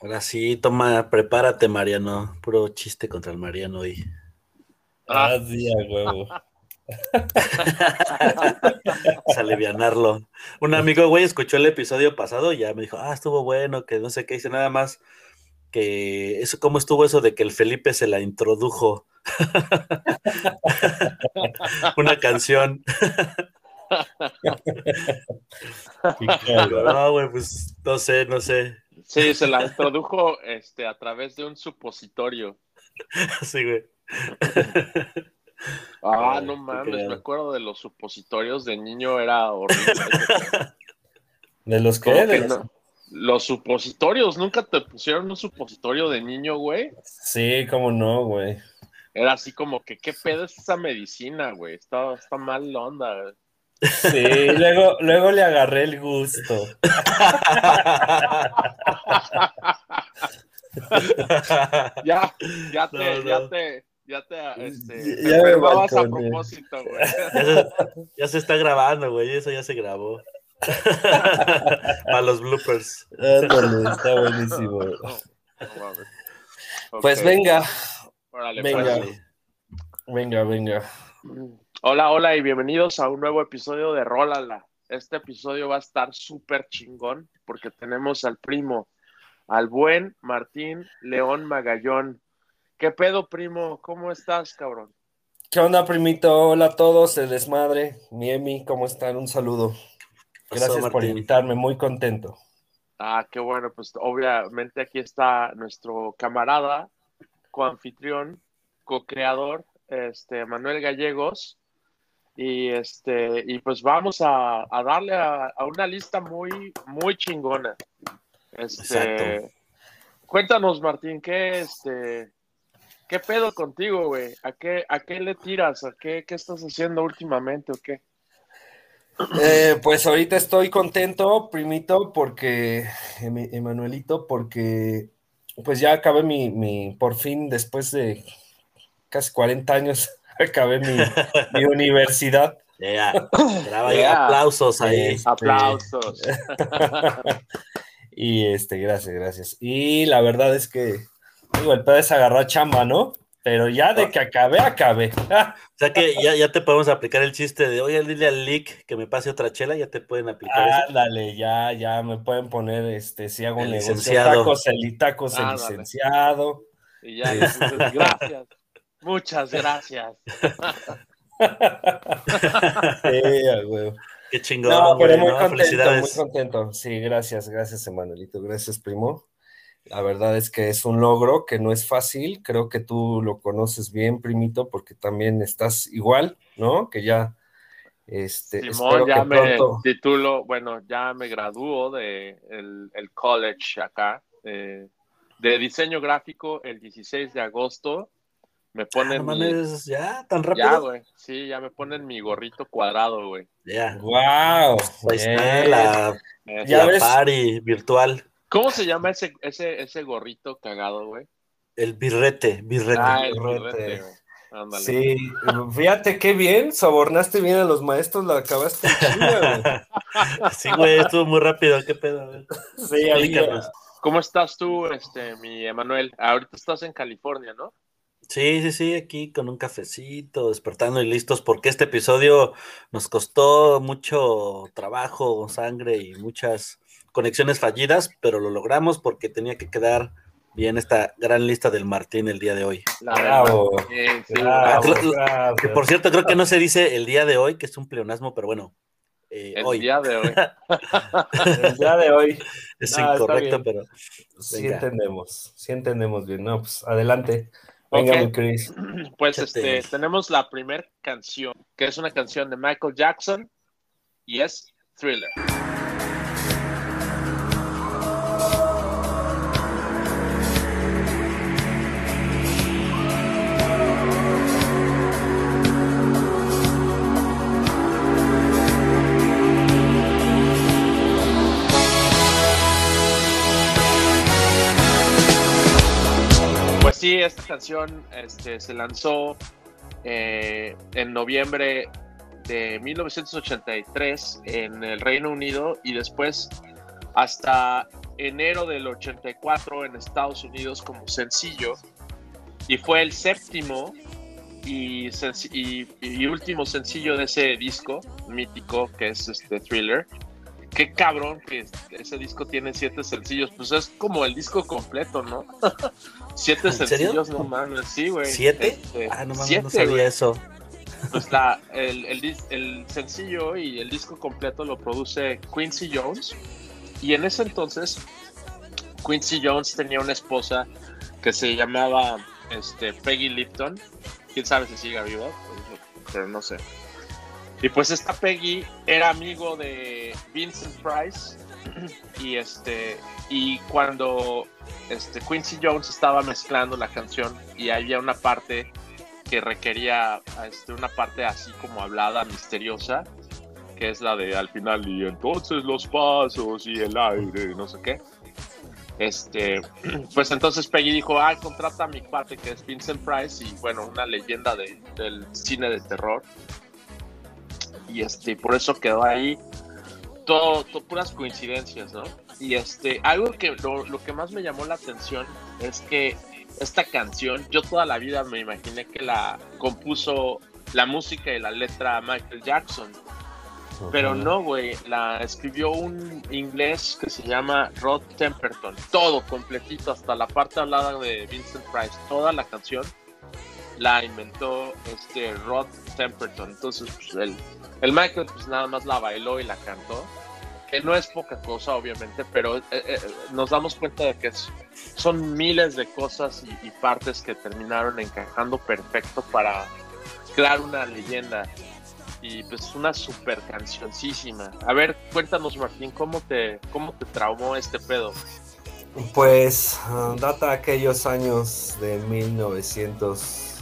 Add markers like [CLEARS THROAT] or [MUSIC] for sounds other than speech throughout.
Ahora sí, toma, prepárate, Mariano. Puro chiste contra el Mariano hoy. Ah, sí, a huevo. [LAUGHS] alivianarlo. Un amigo, güey, escuchó el episodio pasado y ya me dijo, ah, estuvo bueno, que no sé qué, hice nada más que eso, ¿cómo estuvo eso de que el Felipe se la introdujo? [LAUGHS] Una canción. [LAUGHS] no, güey, pues no sé, no sé. Sí, se la introdujo este, a través de un supositorio. [LAUGHS] Sí, güey. [LAUGHS] Ah, no mames, me acuerdo de los supositorios de niño, era horrible. [LAUGHS] ¿De los qué? Los supositorios, ¿nunca te pusieron un supositorio de niño, güey? Sí, cómo no, güey. Era así como que, ¿qué pedo es esa medicina, güey? Está, está mal onda. Sí, luego, luego le agarré el gusto. [LAUGHS] ya, ya te, ya te, ya te, este, ya me a propósito, güey. Ya, se está grabando, güey, eso ya se grabó. [LAUGHS] Para los bloopers. está [LAUGHS] buenísimo. Pues venga. venga. Pues. Venga, venga. Hola, hola y bienvenidos a un nuevo episodio de Rólala. Este episodio va a estar súper chingón porque tenemos al primo, al buen Martín León Magallón. ¿Qué pedo, primo? ¿Cómo estás, cabrón? ¿Qué onda, primito? Hola a todos, el desmadre. Miemi, ¿cómo están? Un saludo. Gracias por invitarme, muy contento. Ah, qué bueno, pues obviamente aquí está nuestro camarada, coanfitrión, co-creador, este, Manuel Gallegos, y este, y pues vamos a, darle a, una lista muy, muy chingona. Este, cuéntanos, Martín, ¿qué, este, ¿qué pedo contigo, güey? ¿A qué, ¿A qué le tiras? ¿A qué, qué estás haciendo últimamente o qué? Eh, pues ahorita estoy contento, primito, porque, Emanuelito, porque pues ya acabé mi, mi, por fin, después de casi 40 años, acabé mi, universidad. [LAUGHS] Ya, aplausos ahí. Este, aplausos. [LAUGHS] y este, gracias, gracias. Y la verdad es que, digo, el pedo es agarrar chamba, ¿no? Pero ya de que acabé, acabé. [LAUGHS] O sea que ya, ya te podemos aplicar el chiste de, oye, dile al Lick que me pase otra chela, ya te pueden aplicar ah, Dale, ya, ya me pueden poner, este, si hago un negocio, tacos, el tacos, el licenciado. Y ya, gracias. Muchas gracias. [LAUGHS] Qué chingón. No, pero muy contento, muy contento. Sí, gracias, gracias, Emanuelito. Gracias, primo. La verdad es que es un logro que no es fácil. Creo que tú lo conoces bien, primito, porque también estás igual, ¿no? Que ya. Este, Simón, ya me titulo, bueno, ya me graduó de el, college acá, eh, de diseño gráfico el 16 de agosto me ponen. ya, tan rápido. Ya, güey. Sí, ya me ponen mi gorrito cuadrado, güey. Ya. ¡Wow! Ahí está la, ya ves? party virtual. ¿Cómo se llama ese, ese, ese gorrito cagado, güey? El birrete, birrete. Ah, el birrete, Sí, fíjate qué bien, sobornaste bien a los maestros, la acabaste chida, güey. [LAUGHS] Sí, güey, estuvo muy rápido, qué pedo, güey. Sí, ahí, ¿Cómo estás tú, este, mi Emanuel? Ahorita estás en California, ¿no? Sí, sí, sí, aquí con un cafecito, despertando y listos, porque este episodio nos costó mucho trabajo, sangre y muchas conexiones fallidas, pero lo logramos porque tenía que quedar bien esta gran lista del Martín el día de hoy. Bravo. Ah, que por cierto, creo que no se dice el día de hoy, que es un pleonasmo, pero bueno. Eh, el día de hoy. [LAUGHS] el día de hoy. Es incorrecto, pero. Sí entendemos, sí entendemos bien. No, pues adelante. Venga, Chris. [CLEARS THROAT] Pues este, tenemos la primera canción, que es una canción de Michael Jackson y es Thriller. Sí, esta canción este, se lanzó eh, en noviembre de 1983 en el Reino Unido y después hasta enero del 84 en Estados Unidos como sencillo y fue el séptimo y, y, último sencillo de ese disco mítico que es este thriller. Qué cabrón que ese disco tiene siete sencillos, pues es como el disco completo, ¿no? [LAUGHS] siete sencillos, no mames, sí, güey. ¿Siete? Este, ah, no mames, no sabía eso. Pues la, el, el, el sencillo y el disco completo lo produce Quincy Jones. Y en ese entonces, Quincy Jones tenía una esposa que se llamaba este, Peggy Lipton. Quién sabe si sigue viva, pero no sé. Y pues esta Peggy era amigo de Vincent Price. [CLEARS THROAT] Y este. Y cuando este, Quincy Jones estaba mezclando la canción y había una parte que requería este, una parte así como hablada, misteriosa, que es la de al final, y entonces los pasos y el aire, no sé qué. Este, [CLEARS THROAT] pues entonces Peggy dijo, ah, contrata a mi parte que es Vincent Price y bueno, una leyenda del cine de terror. Y este, por eso quedó ahí todo, puras coincidencias, ¿no? Y este, algo que lo, lo, que más me llamó la atención es que esta canción, yo toda la vida me imaginé que la compuso la música y la letra Michael Jackson. Pero no, güey, la escribió un inglés que se llama Rod Temperton. Todo completito, hasta la parte hablada de Vincent Price, toda la canción la inventó este Rod Temperton. Entonces, pues, el, el Michael pues nada más la bailó y la cantó no es poca cosa, obviamente, pero eh, eh, nos damos cuenta de que son miles de cosas y, partes que terminaron encajando perfecto para crear una leyenda y pues una super cancioncísima. A ver, cuéntanos Martín, ¿cómo te, cómo te traumó este pedo? Pues ah, data aquellos años de 1900.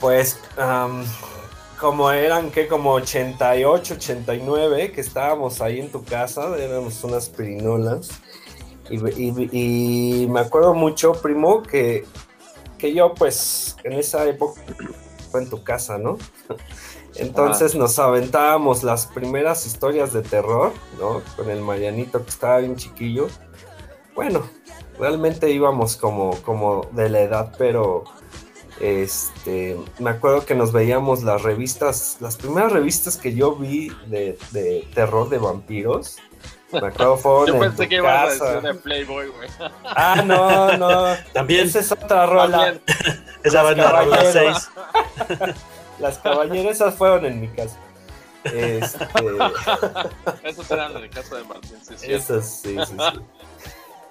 Pues como eran que como 88, 89, que estábamos ahí en tu casa, éramos unas pirinolas. Y, me acuerdo mucho, primo, que, que yo pues en esa época fue en tu casa, ¿no? [LAUGHS] Entonces nos aventábamos las primeras historias de terror, ¿no? Con el Marianito que estaba bien chiquillo. Bueno, realmente íbamos como, como de la edad, pero este, me acuerdo que nos veíamos las revistas, las primeras revistas que yo vi de, terror de vampiros. Me acuerdo [LAUGHS] fueron Yo pensé que ibas a decir de Playboy, güey. Ah, no, no. [LAUGHS] También. Esa es otra rola. [LAUGHS] Esa va en la rola 6. Las caballeras esas fueron en mi casa. Este... Esas eran las de casa de Martín, sí, Esas, sí, sí, sí.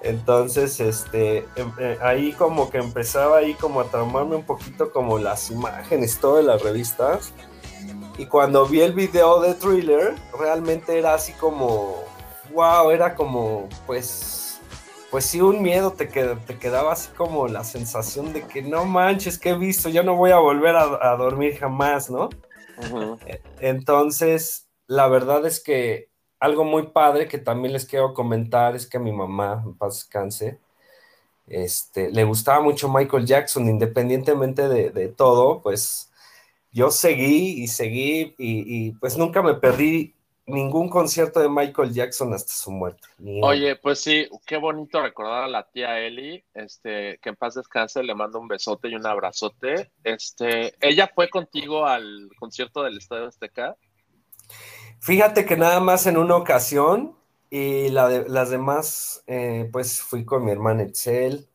Entonces, este, em, eh, ahí como que empezaba ahí como a traumarme un poquito como las imágenes, todas las revistas. Y cuando vi el video de Thriller, realmente era así como, wow, era como, pues, pues sí, un miedo, te, te quedaba así como la sensación de que no manches, que he visto, ya no voy a volver a, dormir jamás, ¿no? E, entonces, la verdad es que algo muy padre que también les quiero comentar es que a mi mamá, en paz descanse, este, le gustaba mucho Michael Jackson, independientemente de, todo, pues yo seguí y seguí y, pues nunca me perdí ningún concierto de Michael Jackson hasta su muerte. Oye, pues sí, qué bonito recordar a la tía Eli, este, que en paz descanse, le mando un besote y un abrazote. Este, ella fue contigo al concierto del Estadio Azteca. Fíjate que nada más en una ocasión y la de, las demás, eh, pues fui con mi hermana Excel,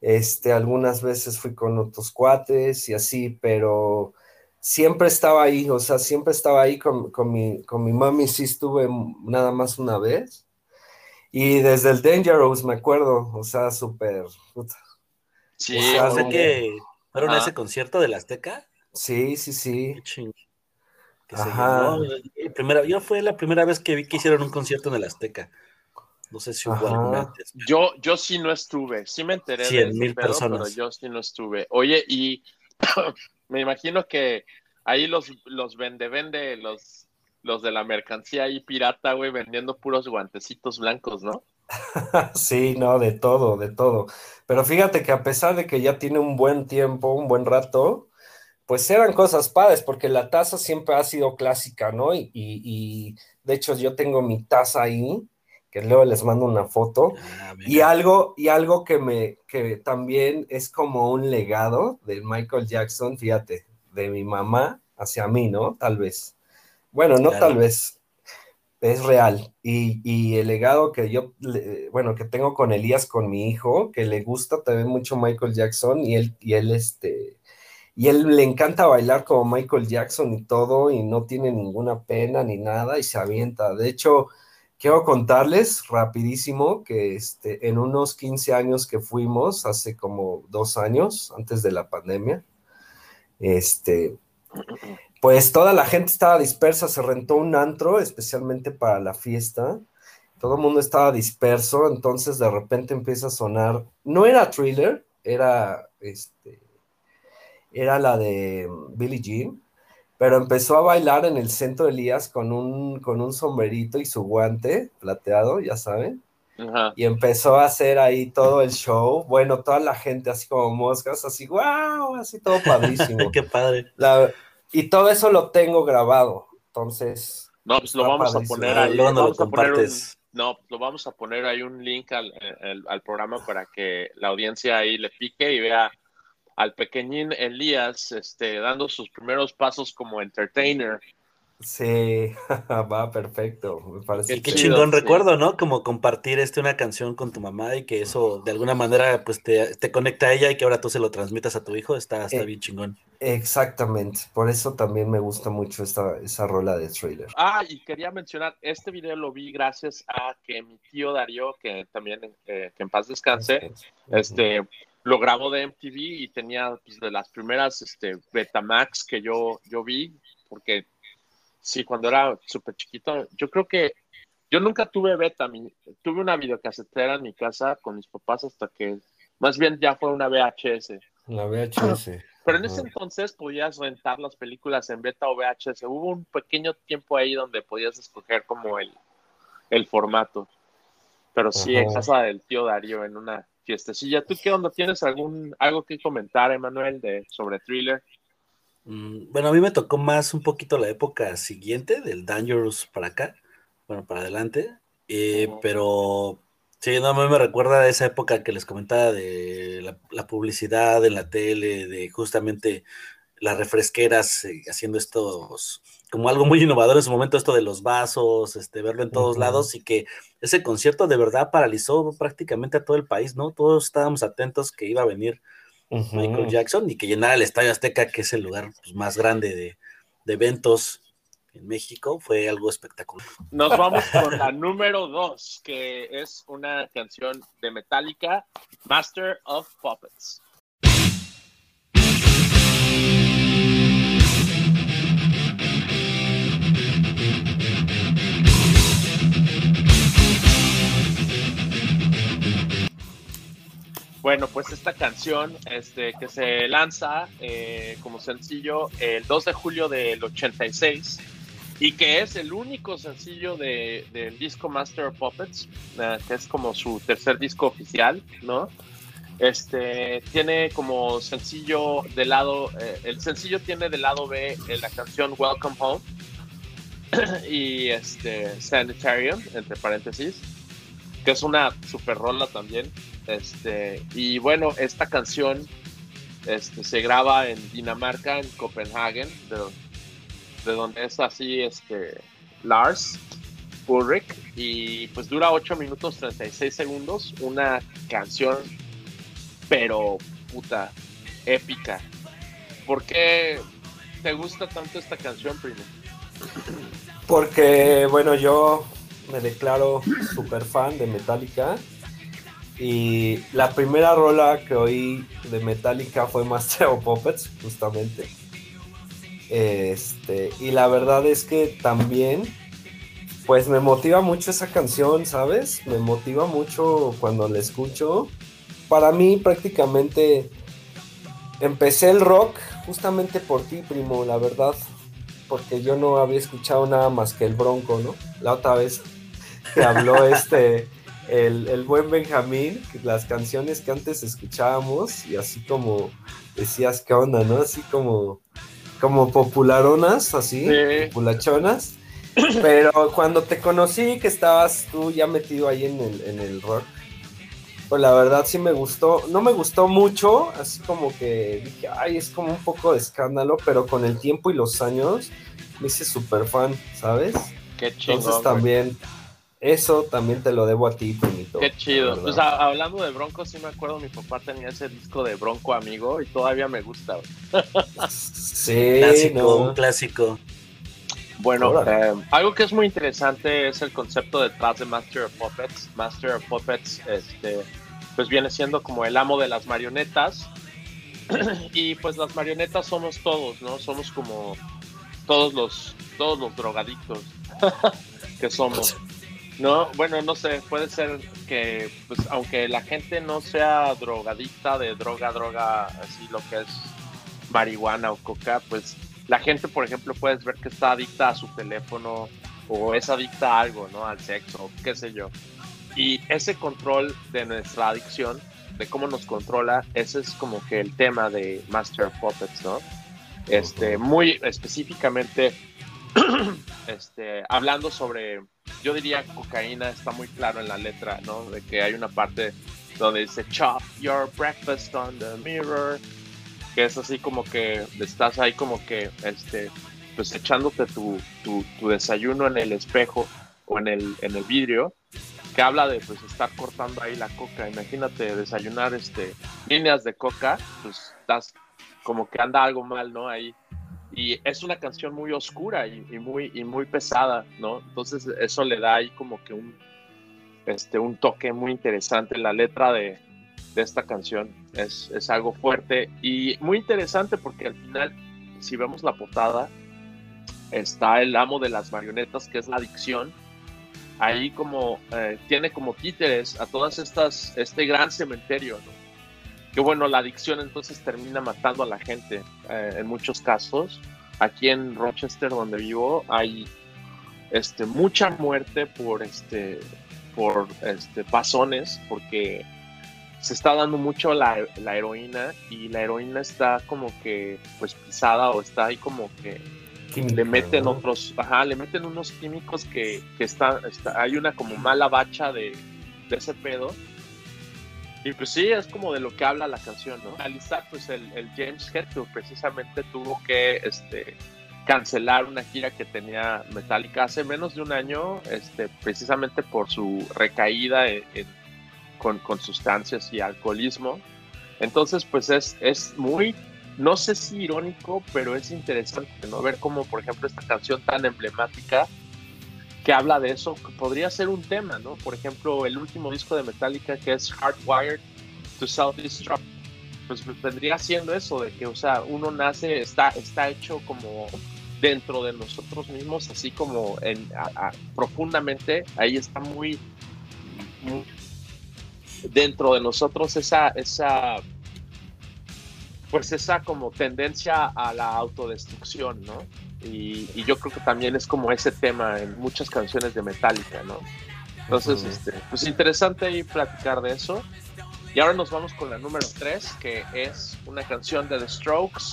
este, algunas veces fui con otros cuates y así, pero siempre estaba ahí, o sea, siempre estaba ahí con, mi, con mi mami, sí estuve nada más una vez. Y desde el Dangerous me acuerdo, o sea, súper... Sí, o sea, que fueron a ese concierto del Azteca. Sí, sí, sí. Ajá. Primera, yo fue la primera vez que vi que hicieron un concierto en el Azteca. No sé si hubo alguna antes. Yo, yo sí no estuve, sí me enteré de mil personas. pero yo sí no estuve. Oye, y [COUGHS] me imagino que ahí los, los vende, vende, los, los de la mercancía ahí pirata, güey, vendiendo puros guantecitos blancos, ¿no? [LAUGHS] sí, no, de todo, de todo. Pero fíjate que a pesar de que ya tiene un buen tiempo, un buen rato, pues eran cosas padres, porque la taza siempre ha sido clásica, ¿no? Y, de hecho yo tengo mi taza ahí que luego les mando una foto. Ah. Y algo, y algo que me, que también es como un legado de Michael Jackson, fíjate, de mi mamá hacia mí, ¿no? Tal vez. Bueno, no Claro. tal vez, es real. Y, y el legado que yo, bueno, que tengo con Elías, con mi hijo, que le gusta también mucho Michael Jackson y él, y él, este, y él le encanta bailar como Michael Jackson y todo, y no tiene ninguna pena ni nada, y se avienta. De hecho, quiero contarles rapidísimo que este, en unos 15 años que fuimos, hace como dos años, antes de la pandemia, este, pues toda la gente estaba dispersa, se rentó un antro especialmente para la fiesta. Todo el mundo estaba disperso, entonces de repente empieza a sonar. No era thriller, era este. Era la de Billie Jean, pero empezó a bailar en el centro Elías con un, con un sombrerito y su guante plateado, ya saben Ajá. y empezó a hacer ahí todo el show. Bueno, toda la gente así como moscas, así, wow, así todo [LAUGHS] padrísimo. Qué padre. La- y todo eso lo tengo grabado. Entonces, No, pues lo Está vamos a poner Ah, ahí. nos lo vamos a poner un- compartes. no, lo vamos a poner ahí un link al, al- al programa para que la audiencia ahí le pique y vea al pequeñín Elías este, dando sus primeros pasos como entertainer. sí, [LAUGHS] va perfecto. Me parece Y qué chido, chingón sí. recuerdo, ¿no? Como compartir este, una canción con tu mamá y que eso de alguna manera pues te, te conecta a ella y que ahora tú se lo transmitas a tu hijo, está, está Eh, bien chingón. Exactamente. Por eso también me gusta mucho esta, esa rola de trailer. Ah, y quería mencionar, este video lo vi gracias a que mi tío Darío, que también eh, que en paz descanse, este, lo grabó de MTV y tenía pues, de las primeras este, Betamax que yo, yo vi, porque sí, cuando era súper chiquito, yo creo que yo nunca tuve beta, mi- tuve una videocasetera en mi casa con mis papás hasta que, más bien ya fue una VHS. La VHS. Pero en ese entonces podías rentar las películas en beta o VHS. Hubo un pequeño tiempo ahí donde podías escoger como el, el formato. Pero sí, en casa del tío Darío, en una fiestecilla. ¿Tú qué onda? ¿Tienes algún algo que comentar, Emanuel, de, sobre thriller? Mm, Bueno, a mí me tocó más un poquito la época siguiente, del Dangerous para acá, bueno, para adelante, eh, pero sí, no, a mí me recuerda a esa época que les comentaba de la, la publicidad en la tele, de justamente las refresqueras eh, haciendo estos, como algo muy innovador en su momento, esto de los vasos, este, verlo en todos lados y que ese concierto de verdad paralizó prácticamente a todo el país, ¿no? Todos estábamos atentos que iba a venir. Michael Jackson y que llenara el Estadio Azteca, que es el lugar pues, más grande de, de eventos en México, fue algo espectacular. Nos vamos con la número dos, que es una canción de Metallica, Master of Puppets. Bueno, pues esta canción este, que se lanza eh, como sencillo el 2 de julio del 86 y que es el único sencillo de- del disco Master of Puppets, eh, que es como su tercer disco oficial, ¿no? Este tiene como sencillo de lado, eh, el sencillo tiene del lado B eh, la canción Welcome Home [CLEARS THROAT] y este Sanitarium, entre paréntesis, que es una super rola también. Este, y bueno, esta canción este, se graba en Dinamarca, en Copenhagen, de, de donde es así este, Lars Ulrich, y pues dura 8 minutos 36 segundos, una canción, pero puta, épica. ¿Por qué te gusta tanto esta canción, primo? Porque, bueno, yo me declaro súper fan de Metallica. Y la primera rola que oí de Metallica fue Master of Puppets, justamente. Este, y la verdad es que también, pues me motiva mucho esa canción, ¿sabes? Me motiva mucho cuando la escucho. Para mí prácticamente empecé el rock justamente por ti, primo, la verdad. Porque yo no había escuchado nada más que el Bronco, ¿no? La otra vez que habló este, el, el buen Benjamín, las canciones que antes escuchábamos y así como decías, ¿qué onda, no? Así como, como popularonas, así, Sí. populachonas. Pero cuando te conocí, que estabas tú ya metido ahí en el, en el rock, pues la verdad sí me gustó. No me gustó mucho, así como que dije, ay, es como un poco de escándalo, pero con el tiempo y los años me hice súper fan, ¿sabes? Qué chido. Entonces también, eso también te lo debo a ti, Benito. Qué chido. Pues a, hablando de Bronco, sí me acuerdo, mi papá tenía ese disco de Bronco Amigo y todavía me gusta. [LAUGHS] sí, Clásico, no. un clásico. Bueno, eh, algo que es muy interesante es el concepto detrás de Master of Puppets. Master of Puppets, este, pues viene siendo como el amo de las marionetas. [CLEARS THROAT] y pues las marionetas somos todos, ¿no? Somos como todos los, todos los drogadictos [LAUGHS] que somos. No, bueno, no sé, puede ser que, pues, aunque la gente no sea drogadicta de droga, droga, así lo que es marihuana o coca, pues la gente, por ejemplo, puedes ver que está adicta a su teléfono o es adicta a algo, ¿no? Al sexo, qué sé yo. Y ese control de nuestra adicción, de cómo nos controla, ese es como que el tema de Master of Puppets, ¿no? Este, muy específicamente, [COUGHS] este, hablando sobre, yo diría cocaína, está muy claro en la letra, ¿no? De que hay una parte donde dice chop your breakfast on the mirror, que es así como que estás ahí como que, este, pues echándote tu, tu, desayuno en el espejo o en el, en el vidrio, que habla de pues estar cortando ahí la coca. Imagínate desayunar este líneas de coca, pues estás como que anda algo mal, ¿no? Ahí. Y es una canción muy oscura y, muy, y muy pesada, ¿no? Entonces eso le da ahí como que un, este, un toque muy interesante. La letra de, de esta canción es, es algo fuerte y muy interesante porque al final, si vemos la portada, está el amo de las marionetas, que es la adicción. Ahí como eh, tiene como títeres a todas estas, este gran cementerio, ¿no? Que bueno, la adicción entonces termina matando a la gente eh, en muchos casos. Aquí en Rochester, donde vivo, hay este, mucha muerte por, este, por este, pasones, porque se está dando mucho la, la heroína y la heroína está como que pues pisada o está ahí como que le meten ¿no? otros, ajá, le meten unos químicos que, que está, está- hay una como mala bacha de, de ese pedo. Y pues sí, es como de lo que habla la canción, ¿no? Alistar, pues el, el James Hetfield precisamente tuvo que este, cancelar una gira que tenía Metallica hace menos de un año, este, precisamente por su recaída en- en- con, con sustancias y alcoholismo. Entonces, pues es, es muy, no sé si irónico, pero es interesante, ¿no? Ver cómo, por ejemplo, esta canción tan emblemática que habla de eso, podría ser un tema, ¿no? Por ejemplo, el último disco de Metallica que es Hardwired to Self-Destruct, pues vendría siendo eso, de que, o sea, uno nace, está, está hecho como dentro de nosotros mismos, así como en, profundamente, ahí está muy dentro de nosotros esa, esa, pues esa como tendencia a la autodestrucción, ¿no? Y, y yo creo que también es como ese tema en muchas canciones de Metallica, ¿no? Entonces, Ujú. este, pues interesante ahí platicar de eso. Y ahora nos vamos con la número 3, que es una canción de The Strokes,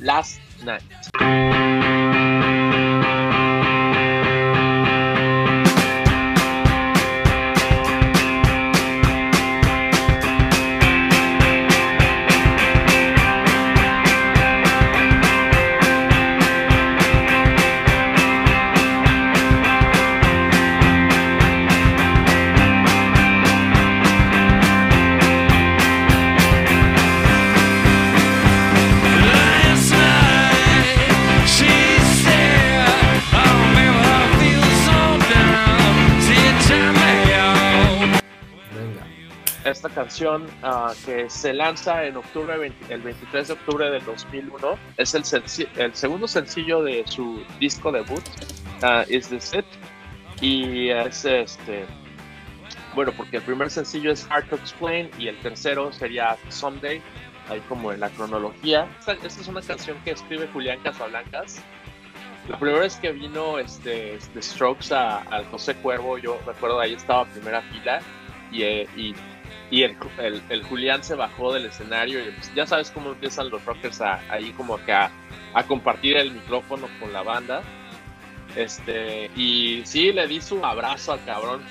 Last Night. Canción ah, que se lanza en octubre 20 el 23 de octubre del 2001 es el, el segundo sencillo de su disco debut ah, Is This It y es este bueno porque el primer sencillo es Hard to Explain y el tercero sería Someday ahí como en la cronología. Esta, esta es una canción que escribe Julián Casablancas. La primera vez que vino este, The Strokes al José Cuervo yo recuerdo ahí estaba primera fila y, eh, y y el, el, el Julián se bajó del escenario y pues, ya sabes cómo empiezan los rockers a, ahí como que a, a compartir el micrófono con la banda Este, y sí, le di su abrazo al cabrón.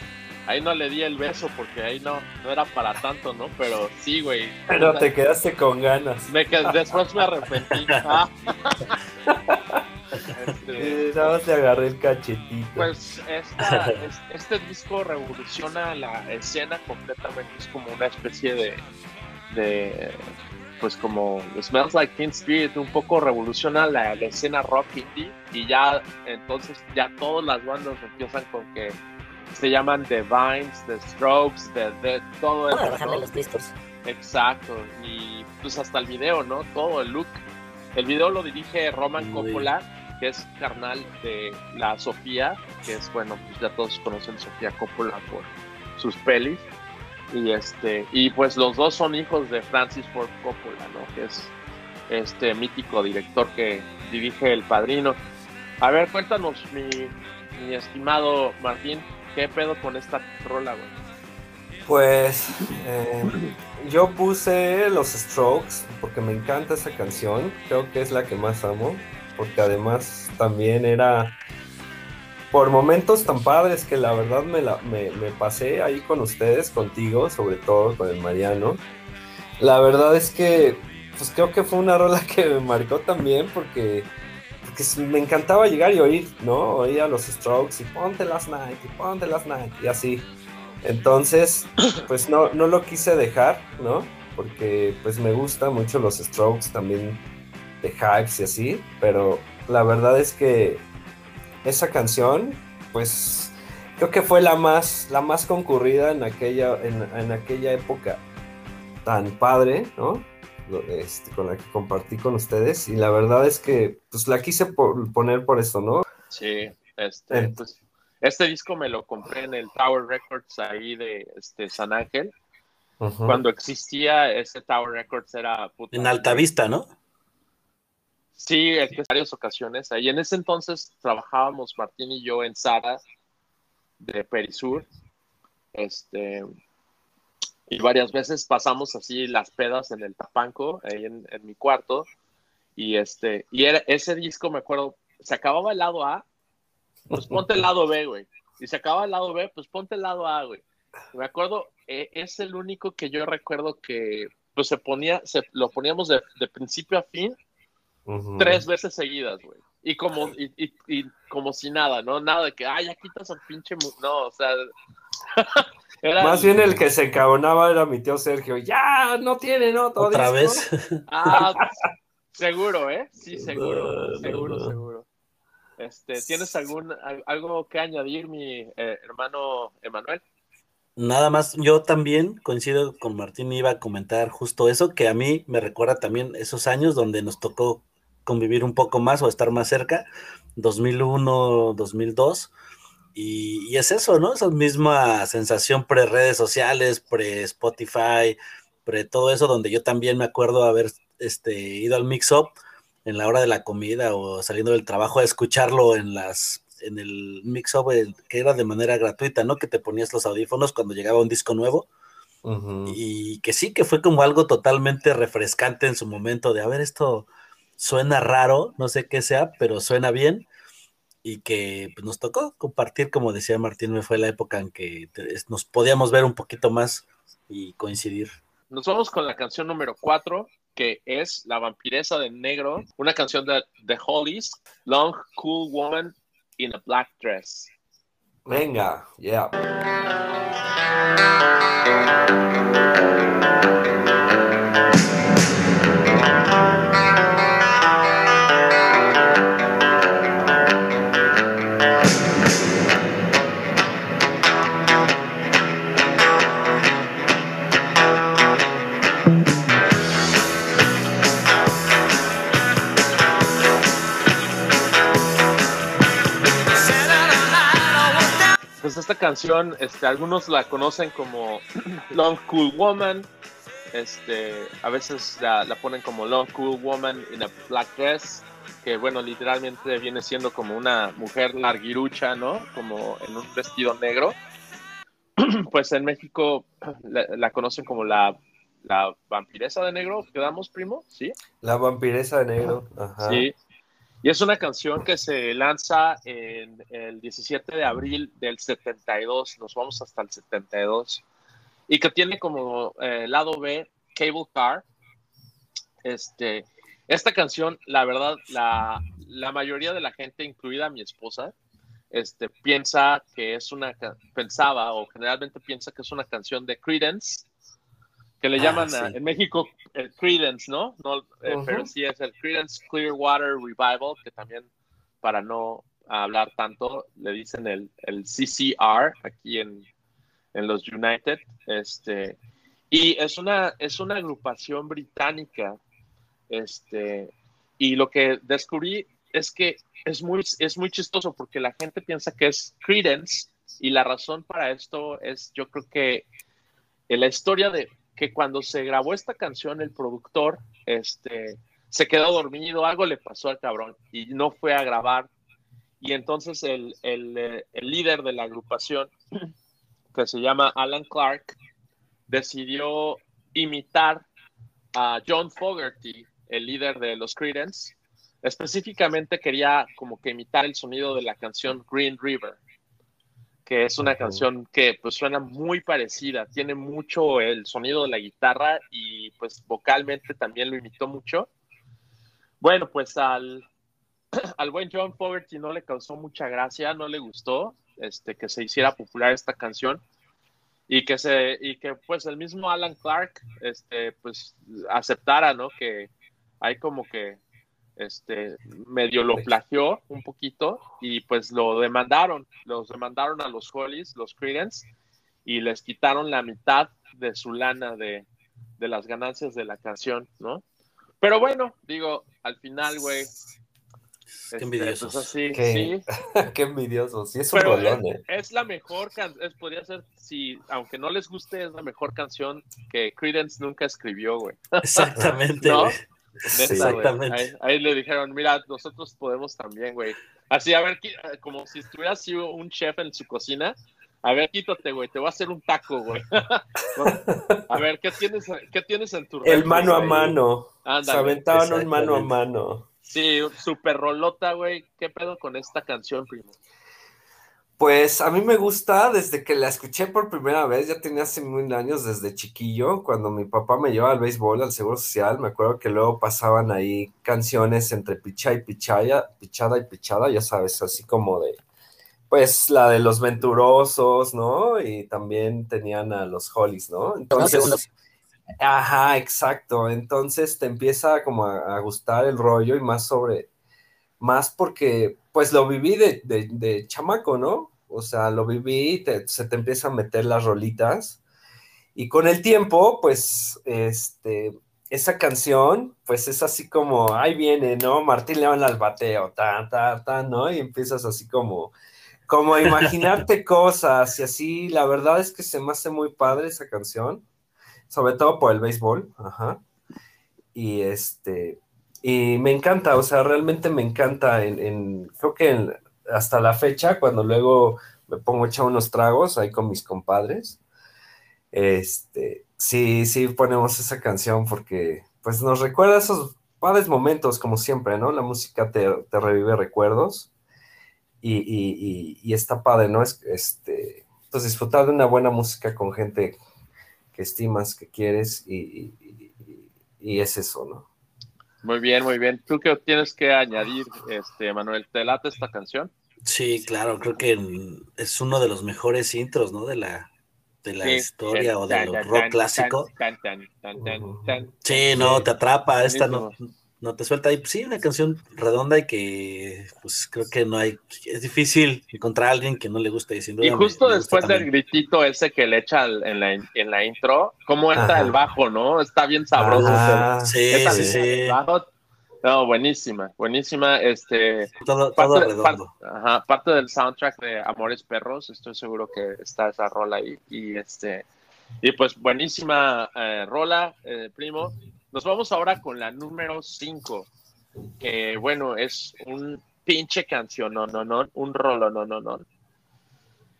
Ahí no le di el beso porque ahí no, no era para tanto, ¿no? Pero sí, güey. Pero te quedaste con ganas. Me después me arrepentí. [LAUGHS] [LAUGHS] Este, Nada más agarré el cachetito. Pues esta- es- este disco revoluciona la escena completamente, es como una especie de, de pues como Smells Like Teen Spirit, un poco revoluciona la, la escena rock indie y ya entonces ya todas las bandas empiezan con que se llaman The Vines, The Strokes, The, The- todo eso. bajarle ¿no? los discos. Exacto, y pues hasta el video, ¿no? Todo el look. El video lo dirige Roman Muy- Coppola, que es carnal de la Sofía, que es, bueno, pues ya todos conocen Sofía Coppola por sus pelis. Y este, y pues los dos son hijos de Francis Ford Coppola, ¿no? Que es este mítico director que dirige El Padrino. A ver, cuéntanos, mi, estimado Martín, ¿qué pedo con esta rola? Pues eh, yo puse los Strokes porque me encanta esa canción. Creo que es la que más amo. Porque además también era por momentos tan padres que la verdad me, la- me, me pasé ahí con ustedes, contigo, sobre todo con el Mariano. La verdad es que pues creo que fue una rola que me marcó también porque, porque me encantaba llegar y oír, ¿no? Oía los Strokes y ponte Last Night y ponte Last Night y así. Entonces, pues no, no lo quise dejar, ¿no? Porque pues me gusta mucho los Strokes también de Hypes y así, pero la verdad es que esa canción, pues creo que fue la más, la más concurrida en aquella, en, en aquella época tan padre, ¿no? Este, con la que compartí con ustedes y la verdad es que pues la quise por- poner por eso, ¿no? Sí, este, Eh. pues, este disco me lo compré en el Tower Records ahí de este, San Ángel. Cuando existía ese Tower Records era... puta, En Altavista, ¿no? Sí, en varias ocasiones. Ahí en ese entonces trabajábamos Martín y yo en Sara de Perisur. Este, y varias veces pasamos así las pedas en el Tapanco, ahí en, mi cuarto. Y este, y era, ese disco, me acuerdo, se acababa el lado A, pues ponte el lado B, güey. Y se acababa el lado B, pues ponte el lado A, güey. Me acuerdo, eh, es el único que yo recuerdo que pues se ponía, se, lo poníamos de principio a fin Tres veces seguidas, güey. Y como, y, y- y como si nada, ¿no? Nada de que, ay, ya quitas al pinche. mu-". No, o sea. [LAUGHS] era Más bien el que se encabonaba era mi tío Sergio. Ya, no tiene, ¿no? Otra disco". vez. [LAUGHS] Ah, seguro, ¿eh? Sí, seguro, No, seguro, no. seguro. Este, ¿Tienes algún, al- algo que añadir, mi eh, hermano Emanuel? Nada más, yo también coincido con Martín, iba a comentar justo eso, que a mí me recuerda también esos años donde nos tocó convivir un poco más o estar más cerca, 2001, 2002, y, y es eso, ¿no? Esa misma sensación pre-redes sociales, pre-Spotify, pre todo eso, donde yo también me acuerdo haber este, ido al mix-up en la hora de la comida o saliendo del trabajo a escucharlo en las en el mix-up el- que era de manera gratuita, ¿no? Que te ponías los audífonos cuando llegaba un disco nuevo Ujú. y que sí, que fue como algo totalmente refrescante en su momento de, a ver, esto suena raro, no sé qué sea, pero suena bien y que pues, nos tocó compartir, como decía Martín, me fue la época en que nos podíamos ver un poquito más y coincidir. Nos vamos con la canción número 4, que es La vampiresa de negro, una canción de The Hollies, Long Cool Woman in a Black Dress. Venga, ya. Esta canción, este, algunos la conocen como [CLEARS THROAT] Long Cool Woman, este, a veces la, la ponen como Long Cool Woman in a Black Dress, que bueno, literalmente viene siendo como una mujer larguirucha, ¿no? Como en un vestido negro. [CLEARS THROAT] Pues en México [CLEARS THROAT] la, la conocen como la, la vampiresa de negro, ¿quedamos, primo? ¿Sí? La vampiresa de negro. Ajá. Sí. Y es una canción que se lanza en el 17 de abril del 72, nos vamos hasta el 72, y que tiene como eh, lado B Cable Car. Este, esta canción, la verdad, la, la mayoría de la gente, incluida mi esposa, este, piensa que es una, pensaba o generalmente piensa que es una canción de Credence, que le Ah, llaman sí. a- en México el Credence, ¿no? no eh. Pero sí es el Credence Clearwater Revival, que también, para no hablar tanto, le dicen el, el CCR aquí en, en los United. Este, y es una, es una agrupación británica. Este, y lo que descubrí es que es muy, es muy chistoso porque la gente piensa que es Credence y la razón para esto es, yo creo que en la historia de que cuando se grabó esta canción, el productor este, se quedó dormido, algo le pasó al cabrón y no fue a grabar. Y entonces el, el, eh, el líder de la agrupación, [CLEARS THROAT] que se llama Alan Clark, decidió imitar a John Fogerty, el líder de los Creedence. Específicamente quería como que imitar el sonido de la canción Green River, que es una canción que pues suena muy parecida, tiene mucho el sonido de la guitarra y pues vocalmente también lo imitó mucho. Bueno, pues al, [CLEARS THROAT] al buen John Fogerty no le causó mucha gracia, no le gustó este, que se hiciera popular esta canción. Y que se y que pues el mismo Alan Clark este pues aceptara no que hay como que este medio lo plagió un poquito y pues lo demandaron los demandaron a los Hollies los Creedence y les quitaron la mitad de su lana de, de las ganancias de la canción no pero bueno digo al final güey Qué este, envidiosos. pues así Qué- sí [LAUGHS] Qué envidioso. Sí, es un es, ¿eh? es la mejor canción, podría ser, si, aunque no les guste, es la mejor canción que Credence nunca escribió, güey. [LAUGHS] Exactamente, ¿No? Sí. Exactamente. Ahí, ahí le dijeron, mira, nosotros podemos también, güey. Así, a ver, qui- como si estuviera así un chef en su cocina. A ver, quítate, güey, te voy a hacer un taco, güey. [LAUGHS] a ver, ¿qué tienes, qué tienes en tu El mano a mano. Se Ándale. aventaban un mano a mano. Sí, super rolota, güey. ¿Qué pedo con esta canción, primo? Pues a mí me gusta desde que la escuché por primera vez, ya tenía hace mil años desde chiquillo, cuando mi papá me llevaba al béisbol, al Seguro Social, me acuerdo que luego pasaban ahí canciones entre picha y pichaya, pichada y pichada, ya sabes, así como de, pues la de los venturosos, ¿no? Y también tenían a los Hollies, ¿no? Entonces, ajá, exacto, entonces te empieza como a, a gustar el rollo y más sobre, más porque pues lo viví de, de- de chamaco, ¿no? O sea, lo viví te- se te empiezan a meter las rolitas. Y con el tiempo, pues, este, esa canción, pues es así como, ahí viene, ¿no? Martín León al bateo, tan, tan, tan, ¿no? Y empiezas así como, como a imaginarte [LAUGHS] cosas y así, la verdad es que se me hace muy padre esa canción, sobre todo por el béisbol, ajá. Y este, y me encanta, o sea, realmente me encanta. En, en- creo que hasta la fecha, cuando luego me pongo a echar unos tragos ahí con mis compadres, este, sí, sí ponemos esa canción porque pues nos recuerda esos padres momentos, como siempre, ¿no? La música te, te revive recuerdos y, y- y- y está padre, ¿no? Es, este, pues disfrutar de una buena música con gente que estimas, que quieres y- y es eso, ¿no? Muy bien, muy bien. ¿Tú qué tienes que añadir, este, Manuel? ¿Te late esta canción? Sí, claro, creo que es uno de los mejores intros, ¿no? De la, de la Sí. historia o del rock tan, clásico. tan. Sí, no, te atrapa, esta no. No te suelta. Y sí, una canción redonda y que pues creo que no hay, es difícil encontrar a alguien que no le guste. Y, sin duda Y justo me después del gritito ese que le echa en la, en la intro, cómo entra Ajá. el bajo, ¿no? Está bien sabroso. Ah, Sí, Esa sí, sí, bajo. No, buenísima, buenísima. Este, todo, todo parte, redondo. par- ajá, parte del soundtrack de Amores Perros, estoy seguro que está esa rola ahí. Y este, y pues buenísima eh, rola, eh, primo. Nos vamos ahora con la número 5, que bueno, es un pinche canción, no, no, no, un rolo, no, no, no.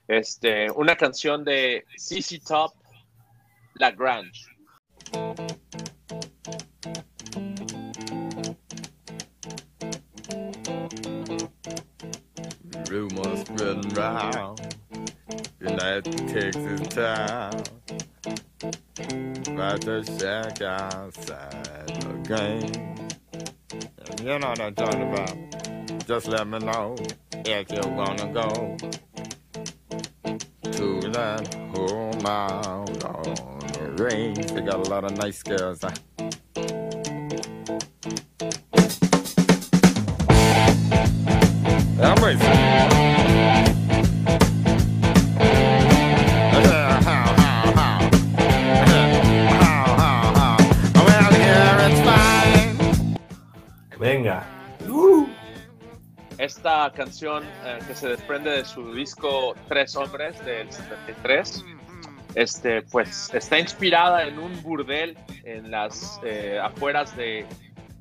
Este, una canción de CC Top, La Grange. About to shack outside the game. You know what I'm talking about. Just let me know if you wanna go to that home out on the range. They got a lot of nice girls. Huh? I'm racing. Canción eh, que se desprende de su disco Tres Hombres del 73, este, pues está inspirada en un burdel en las eh, afueras de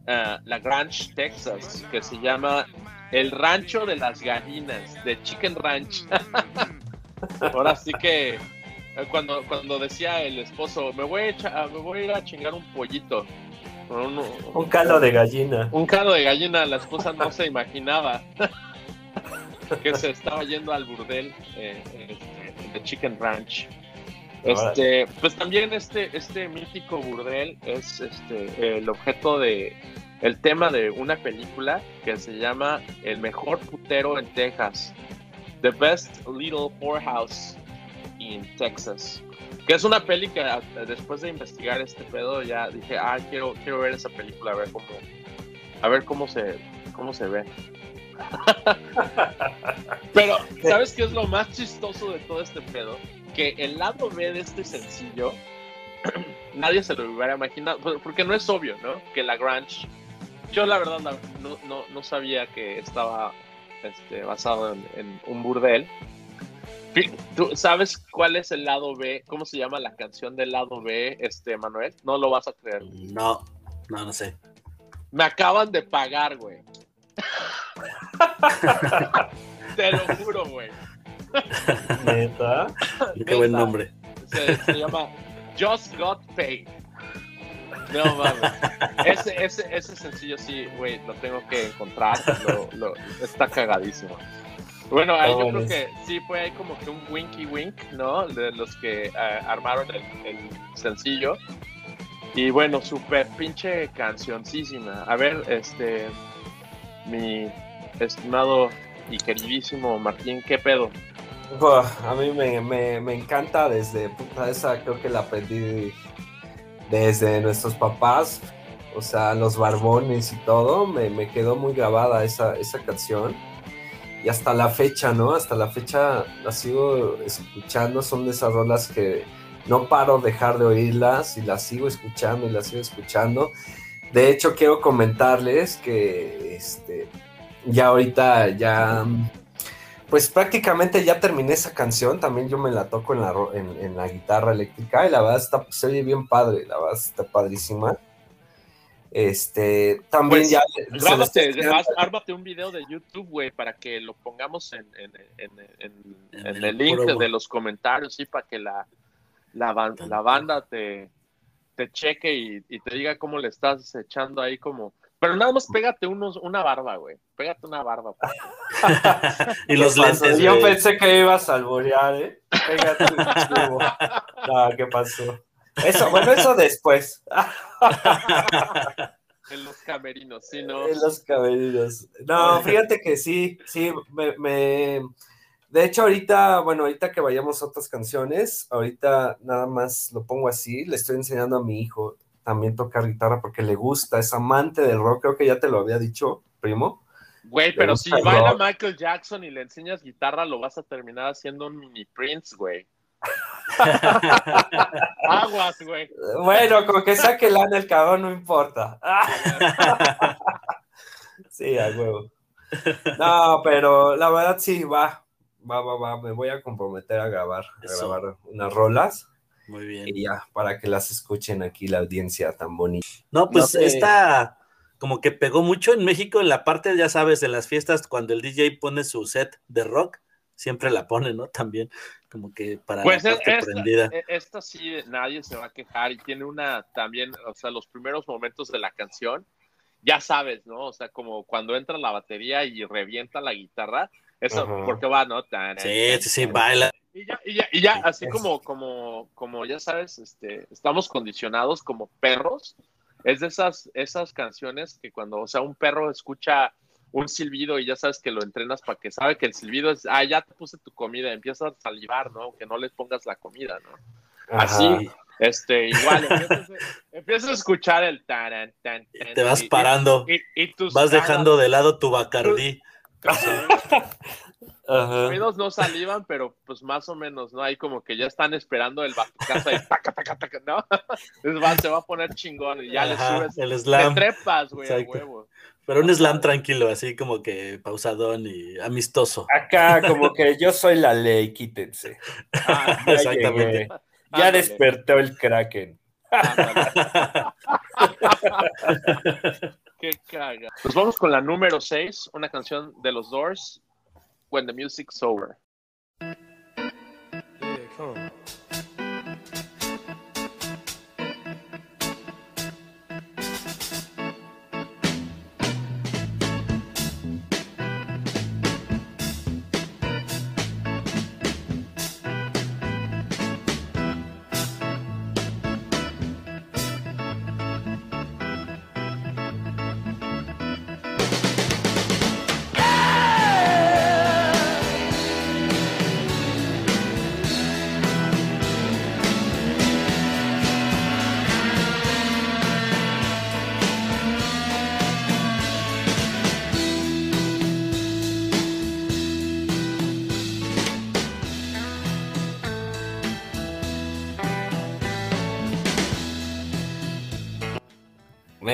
eh, La Grange, Texas, que se llama El Rancho de las Gallinas, de Chicken Ranch. [LAUGHS] Ahora sí que cuando, cuando decía el esposo, me voy, a me voy a chingar un pollito. Un, Un caldo de gallina. un caldo de gallina, la esposa no se imaginaba [LAUGHS] que se estaba yendo al burdel eh, este, de Chicken Ranch. Este, pues también este, este mítico burdel es este, el objeto de el tema de una película que se llama El mejor putero en Texas, The Best Little Whorehouse in Texas, que es una peli que después de investigar este pedo ya dije, ah, quiero, quiero ver esa película, a ver cómo, a ver cómo se, cómo se ve. [LAUGHS] Pero, ¿sabes qué es lo más chistoso de todo este pedo? Que el lado B de este sencillo, [CLEARS THROAT] nadie se lo hubiera imaginado, por- porque no es obvio, ¿no? Que la Grange, yo la verdad no, no, no sabía que estaba este, basado en, en un burdel. ¿Tú sabes cuál es el lado B? ¿Cómo se llama la canción del lado B, este, Manuel? No lo vas a creer. No, no, no sé. Me acaban de pagar, güey. [LAUGHS] Te lo juro, güey. Neta. Qué buen nombre. Se, se llama Just Got Paid. No mames. Ese, ese, ese sencillo sí, güey, lo tengo que encontrar. Lo, lo- está cagadísimo. Bueno, ahí yo creo que sí fue ahí como que un winky wink, ¿no? De los que eh, armaron el, el sencillo. Y bueno, súper pinche cancioncísima. A ver, este, mi estimado y queridísimo Martín, ¿qué pedo? A mí me, me- me encanta desde puta esa, creo que la aprendí desde nuestros papás, o sea, los barbones y todo, me, me quedó muy grabada esa, esa canción. Y hasta la fecha, ¿no? Hasta la fecha la sigo escuchando, son de esas rolas que no paro dejar de oírlas y las sigo escuchando y las sigo escuchando. De hecho, quiero comentarles que este, ya ahorita ya pues prácticamente ya terminé esa canción, también yo me la toco en la, en, en la guitarra eléctrica y la verdad está, se oye bien padre, la verdad está padrísima. Este, también Pues, ya... Grábate, estrenando- haz- ármate un video de YouTube, güey, para que lo pongamos en, en- en- en- En en el el link promo. de los comentarios, sí, para que la, la, ban- la banda te, te cheque y, y te diga cómo le estás echando ahí como... Pero nada más pégate unos, una barba, güey. Pégate una barba. favor. [LAUGHS] Y los lentes. Yo pensé que ibas a alborear, ¿eh? Pégate un chivo. [LAUGHS] No, ¿qué pasó? Eso, bueno, eso después. [LAUGHS] En los camerinos, sí, ¿no? En los cabellos. No, fíjate que sí, sí, me, me- De hecho, ahorita, bueno, ahorita que vayamos a otras canciones, ahorita nada más lo pongo así, le estoy enseñando a mi hijo también tocar guitarra porque le gusta, es amante del rock, creo que ya te lo había dicho, primo. Güey, pero si baila rock. Michael Jackson y le enseñas guitarra, lo vas a terminar haciendo un mini Prince, güey. Aguas, güey. Bueno, con que saque lana el cabrón no importa. Sí, a huevo. No, pero la verdad sí, va, va, va, va, me voy a comprometer a grabar, a grabar unas rolas. Muy bien. Y ya, para que las escuchen aquí la audiencia tan bonita. No, pues No esta como que pegó mucho en México en la parte, ya sabes, de las fiestas cuando el DJ pone su set de rock, siempre la pone, ¿no? También, como que para Pues la es- parte esta, prendida. e- esta sí, nadie se va a quejar y tiene una también, o sea, los primeros momentos de la canción, ya sabes, ¿no? O sea, como cuando entra la batería y revienta la guitarra, Eso, Ajá. porque va, ¿no? Tan, Sí, tan, sí, sí, tan. baila. Y ya, y ya, y ya, así Es- como, como, como ya sabes, este, estamos condicionados como perros. Es de esas, esas canciones que cuando, o sea, un perro escucha un silbido y ya sabes que lo entrenas para que sabe que el silbido es, ah, ya te puse tu comida, empieza a salivar, ¿no? Que no le pongas la comida, ¿no? Ajá. Así, este, igual, empiezas, empiezas a escuchar el taran, tan, tan, Te vas y- parando. y, y tus Vas caras- dejando de lado tu bacardí. [LAUGHS] Ajá. oídos no salivan, pero pues más o menos, ¿no? Hay como que ya están esperando el batucazo y taca, taca, taca, ¿no? [LAUGHS] Entonces va, se va a poner chingón y ya Ajá, le subes. el Te slam. trepas, güey, a huevo. Pero un slam tranquilo, así como que pausadón y amistoso. Acá, como que yo soy la ley, quítense. Ah, Ya Exactamente. llegué. Ya Ándale. despertó el Kraken. [LAUGHS] Qué caga. Pues vamos con la número 6, una canción de los Doors, When the Music's Over.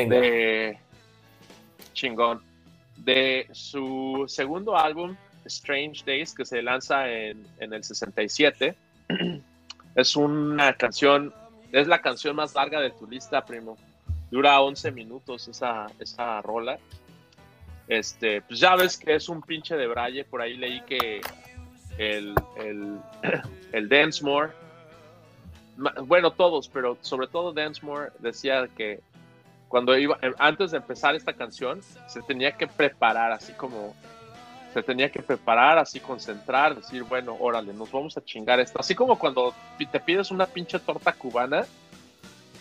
De chingón. De su segundo álbum Strange Days que se lanza en, en el 67 [CLEARS THROAT] es una canción es la canción más larga de tu lista primo. Dura 11 minutos esa, esa rola. Este pues ya ves que es un pinche de braille. Por ahí leí que el, el, [CLEARS THROAT] el Densmore bueno todos pero sobre todo Densmore decía que cuando iba, eh, antes de empezar esta canción, se tenía que preparar así como, se tenía que preparar, así concentrar, decir, bueno, órale, nos vamos a chingar esto. Así como cuando te pides una pinche torta cubana,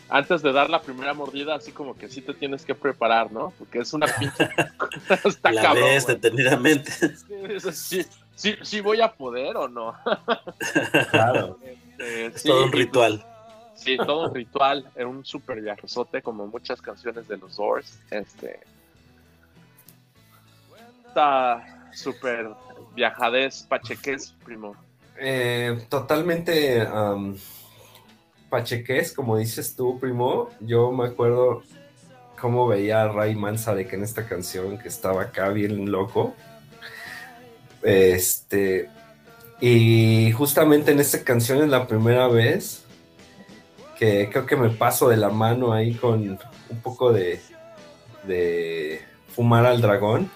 antes de dar la primera mordida, así como que sí te tienes que preparar, ¿no? Porque es una pinche... [LAUGHS] Está La cabrón, ves detenidamente. Sí, sí, sí voy a poder o no. [LAUGHS] Claro. Este, Es sí, todo un pues, ritual. Sí, todo un ritual, era un súper viajezote, como muchas canciones de los Doors. Este. Está súper viajadez, pacheques, primo. Eh, totalmente am, pacheques, como dices tú, primo. Yo me acuerdo cómo veía a Ray Manzarek en esta canción, que estaba acá bien loco. Este. Y justamente en esta canción es la primera vez que creo que me paso de la mano ahí con un poco de, de fumar al dragón.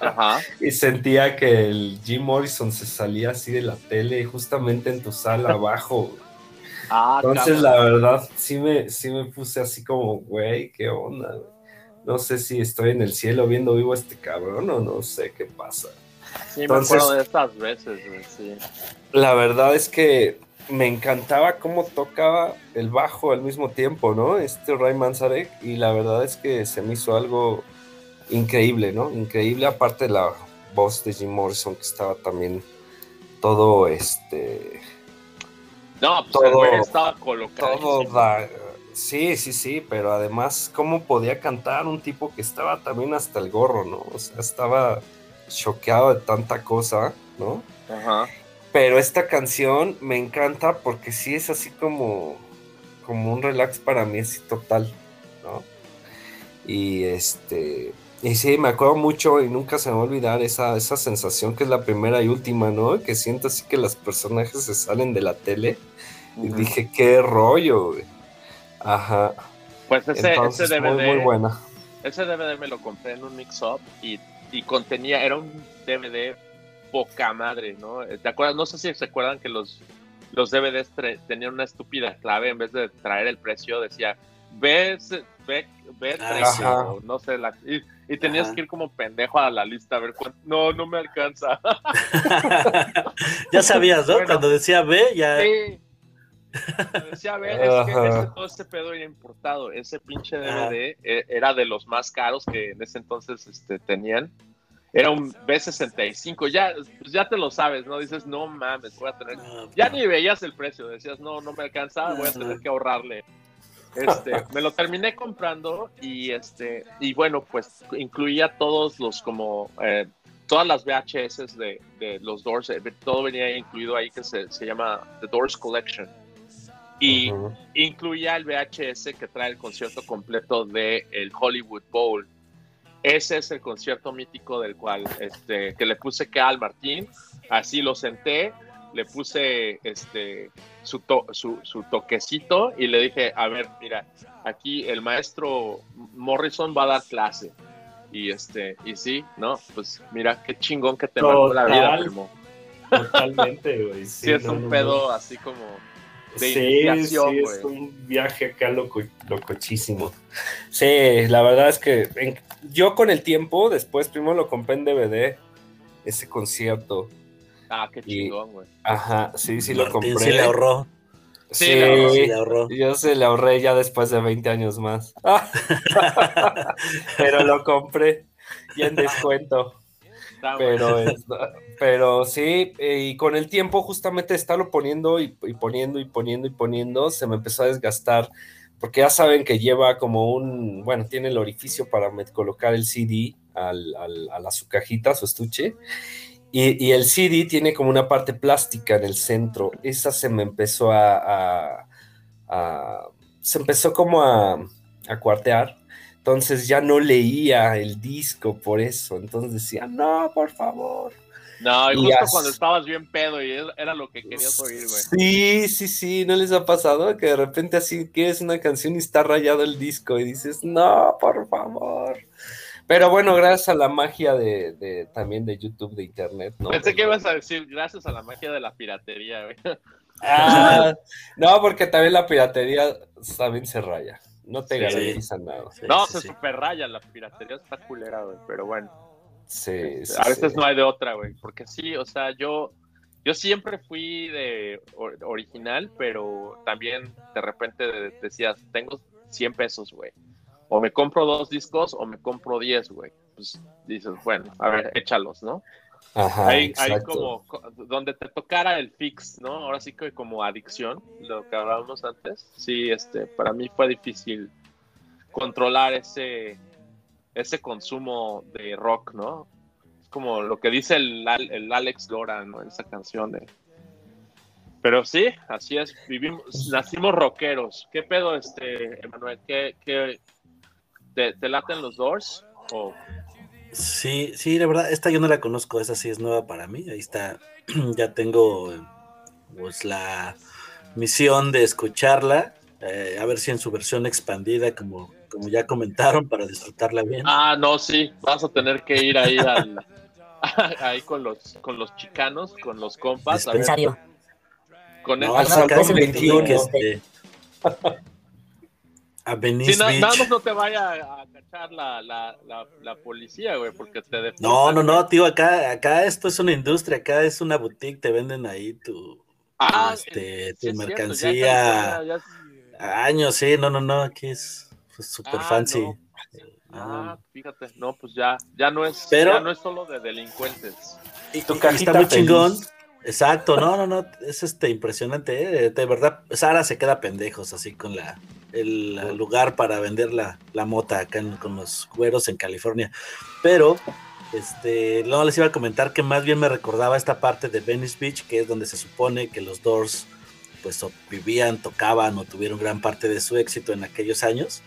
Ajá. [LAUGHS] Y sentía que el Jim Morrison se salía así de la tele justamente en tu sala [LAUGHS] abajo. Ah, Entonces, cabrón. la verdad, sí me, sí me puse así como, güey, qué onda. No sé si estoy en el cielo viendo vivo a este cabrón o no sé qué pasa. Sí, me entonces- acuerdo de estas veces, güey, sí. La verdad es que me encantaba cómo tocaba el bajo al mismo tiempo, ¿no? Este Ray Manzarek, y la verdad es que se me hizo algo increíble, ¿no? Increíble, aparte de la voz de Jim Morrison, que estaba también todo este. No, pues Todo- el estaba colocado. Todo da- Sí, sí, sí, pero además, ¿cómo podía cantar un tipo que estaba también hasta el gorro, ¿no? O sea, estaba choqueado de tanta cosa, ¿no? Ajá. Pero esta canción me encanta porque sí es así como, como un relax para mí, así total, ¿no? Y este, y sí, me acuerdo mucho y nunca se me va a olvidar esa, esa sensación que es la primera y última, ¿no? Que siento así que los personajes se salen de la tele y dije, qué rollo, güey. Ajá. Pues ese, Entonces, ese muy, DVD, muy buena. ese DVD me lo compré en un mix-up y, y contenía, era un DVD poca madre, ¿no? ¿Te acuerdas? No sé si se acuerdan que los, los DVDs tenían una estúpida clave, en vez de traer el precio, decía, ve, ese- ve, ve Ah, 30, sí. o no sé, la, y, Y tenías Ajá. que ir como pendejo a la lista a ver cuánto. No, no me alcanza. [LAUGHS] ya sabías, ¿no? [LAUGHS] Bueno. Cuando decía B, ya. Sí. [LAUGHS] Decía, a ver, es que ese- todo este pedo era importado. Ese pinche. DVD eh, era de los más caros que en ese entonces este, tenían. Era un B65. Ya, pues ya te lo sabes, ¿no? Dices, no mames, voy a tener. No, Ya ni veías el precio. Decías, no, no me alcanza, voy a tener que ahorrarle. Este, me lo terminé comprando y este y bueno pues incluía todos los como eh, todas las VHS de, de los Doors eh, todo venía incluido ahí que se, se llama The Doors Collection y Ujú. incluía el VHS que trae el concierto completo de el Hollywood Bowl ese es el concierto mítico del cual este que le puse que al Martín así lo senté le puse este su, to- su, su toquecito y le dije, a ver, mira, aquí el maestro Morrison va a dar clase. Y este, y sí, ¿no? Pues mira, qué chingón que te marcó la vida, Total. primo. Totalmente, güey. [LAUGHS] Sí, es no, un no, pedo así como de Sí, sí, es un viaje acá loco, locochísimo. Sí, la verdad es que en- yo con el tiempo, después primero lo compré en DVD, ese concierto. Ah, qué Y- chingón, güey. Ajá, sí, sí lo compré. sí le ahorró. Sí, Sí, le ahorró, Sí le ahorró. yo se le ahorré ya después de 20 años más. [LAUGHS] Pero lo compré ya en descuento. Pero, es- pero sí, eh, y con el tiempo justamente estarlo poniendo y, y poniendo y poniendo y poniendo, se me empezó a desgastar, porque ya saben que lleva como un, bueno, tiene el orificio para colocar el CD al, al- a la su cajita, su estuche, y, y el CD tiene como una parte plástica en el centro, esa se me empezó a, a- a- se empezó como a, a cuartear, entonces ya no leía el disco por eso. Entonces decía, no, por favor. No, y y justo cuando estabas bien pedo y era- era lo que querías oír, güey. Sí, sí, sí, ¿no les ha pasado? Que de repente así quieres una canción y está rayado el disco y dices, no, por favor. Pero bueno, gracias a la magia de, de- también de YouTube, de Internet, ¿no? Pensé que ibas a decir gracias a la magia de la piratería, güey. Ah, [LAUGHS] no, porque también la piratería también se raya. No te Sí. garantiza nada. Sí, No, sí, se sí. super raya, la piratería está culera, güey, pero bueno. Sí, sí, a veces sí. no hay de otra, güey, porque sí, o sea, yo, yo siempre fui de or- original, pero también de repente de- decías, tengo 100 pesos, güey, o me compro dos discos o me compro 10, güey, pues dices, bueno, a ver, échalos, ¿no? Ajá, Hay, como, co- donde te tocara el fix, ¿no? Ahora sí que como adicción, lo que hablábamos antes, sí, este, para mí fue difícil controlar ese, ese consumo de rock, ¿no? Es como lo que dice el, el Alex Lora, ¿no? En esa canción de... Pero sí, así es, vivimos, nacimos rockeros. ¿Qué pedo, este, Emanuel? ¿Qué, qué, te, te laten los Doors? O Sí, sí, la verdad, esta yo no la conozco, esa sí es nueva para mí. Ahí está, [CLEARS THROAT] ya tengo pues la misión de escucharla, eh, a ver si en su versión expandida, como, como ya comentaron, para disfrutarla bien. Ah, no, sí, vas a tener que ir ahí al [LAUGHS] ahí con los con los chicanos, con los compas, a ver, Dispensario. con No, el- acá en 21, Boutique, este, [LAUGHS] a Venice Sí, Beach. nada más no te vaya a cachar la, la, la, la policía, güey, porque te deportan, No, no, no, tío, acá, acá esto es una industria, acá es una boutique, te venden ahí tu, Ah, este, sí tu es cierto, ya mercancía. Ya es- Años, sí, no, no, no, aquí es super Ah, fancy. no. Ah, Ah, fíjate, no, pues ya, ya no es, Pero- ya no es solo de delincuentes. Y, Tu y cajita está muy feliz. chingón. Exacto, no, no, no, es este impresionante, ¿eh? de verdad, Sara se queda pendejos así con la el lugar para vender la, la mota acá en- con los güeros en California. Pero, este, no les iba a comentar que más bien me recordaba esta parte de Venice Beach, que es donde se supone que los Doors pues o vivían, tocaban o tuvieron gran parte de su éxito en aquellos años.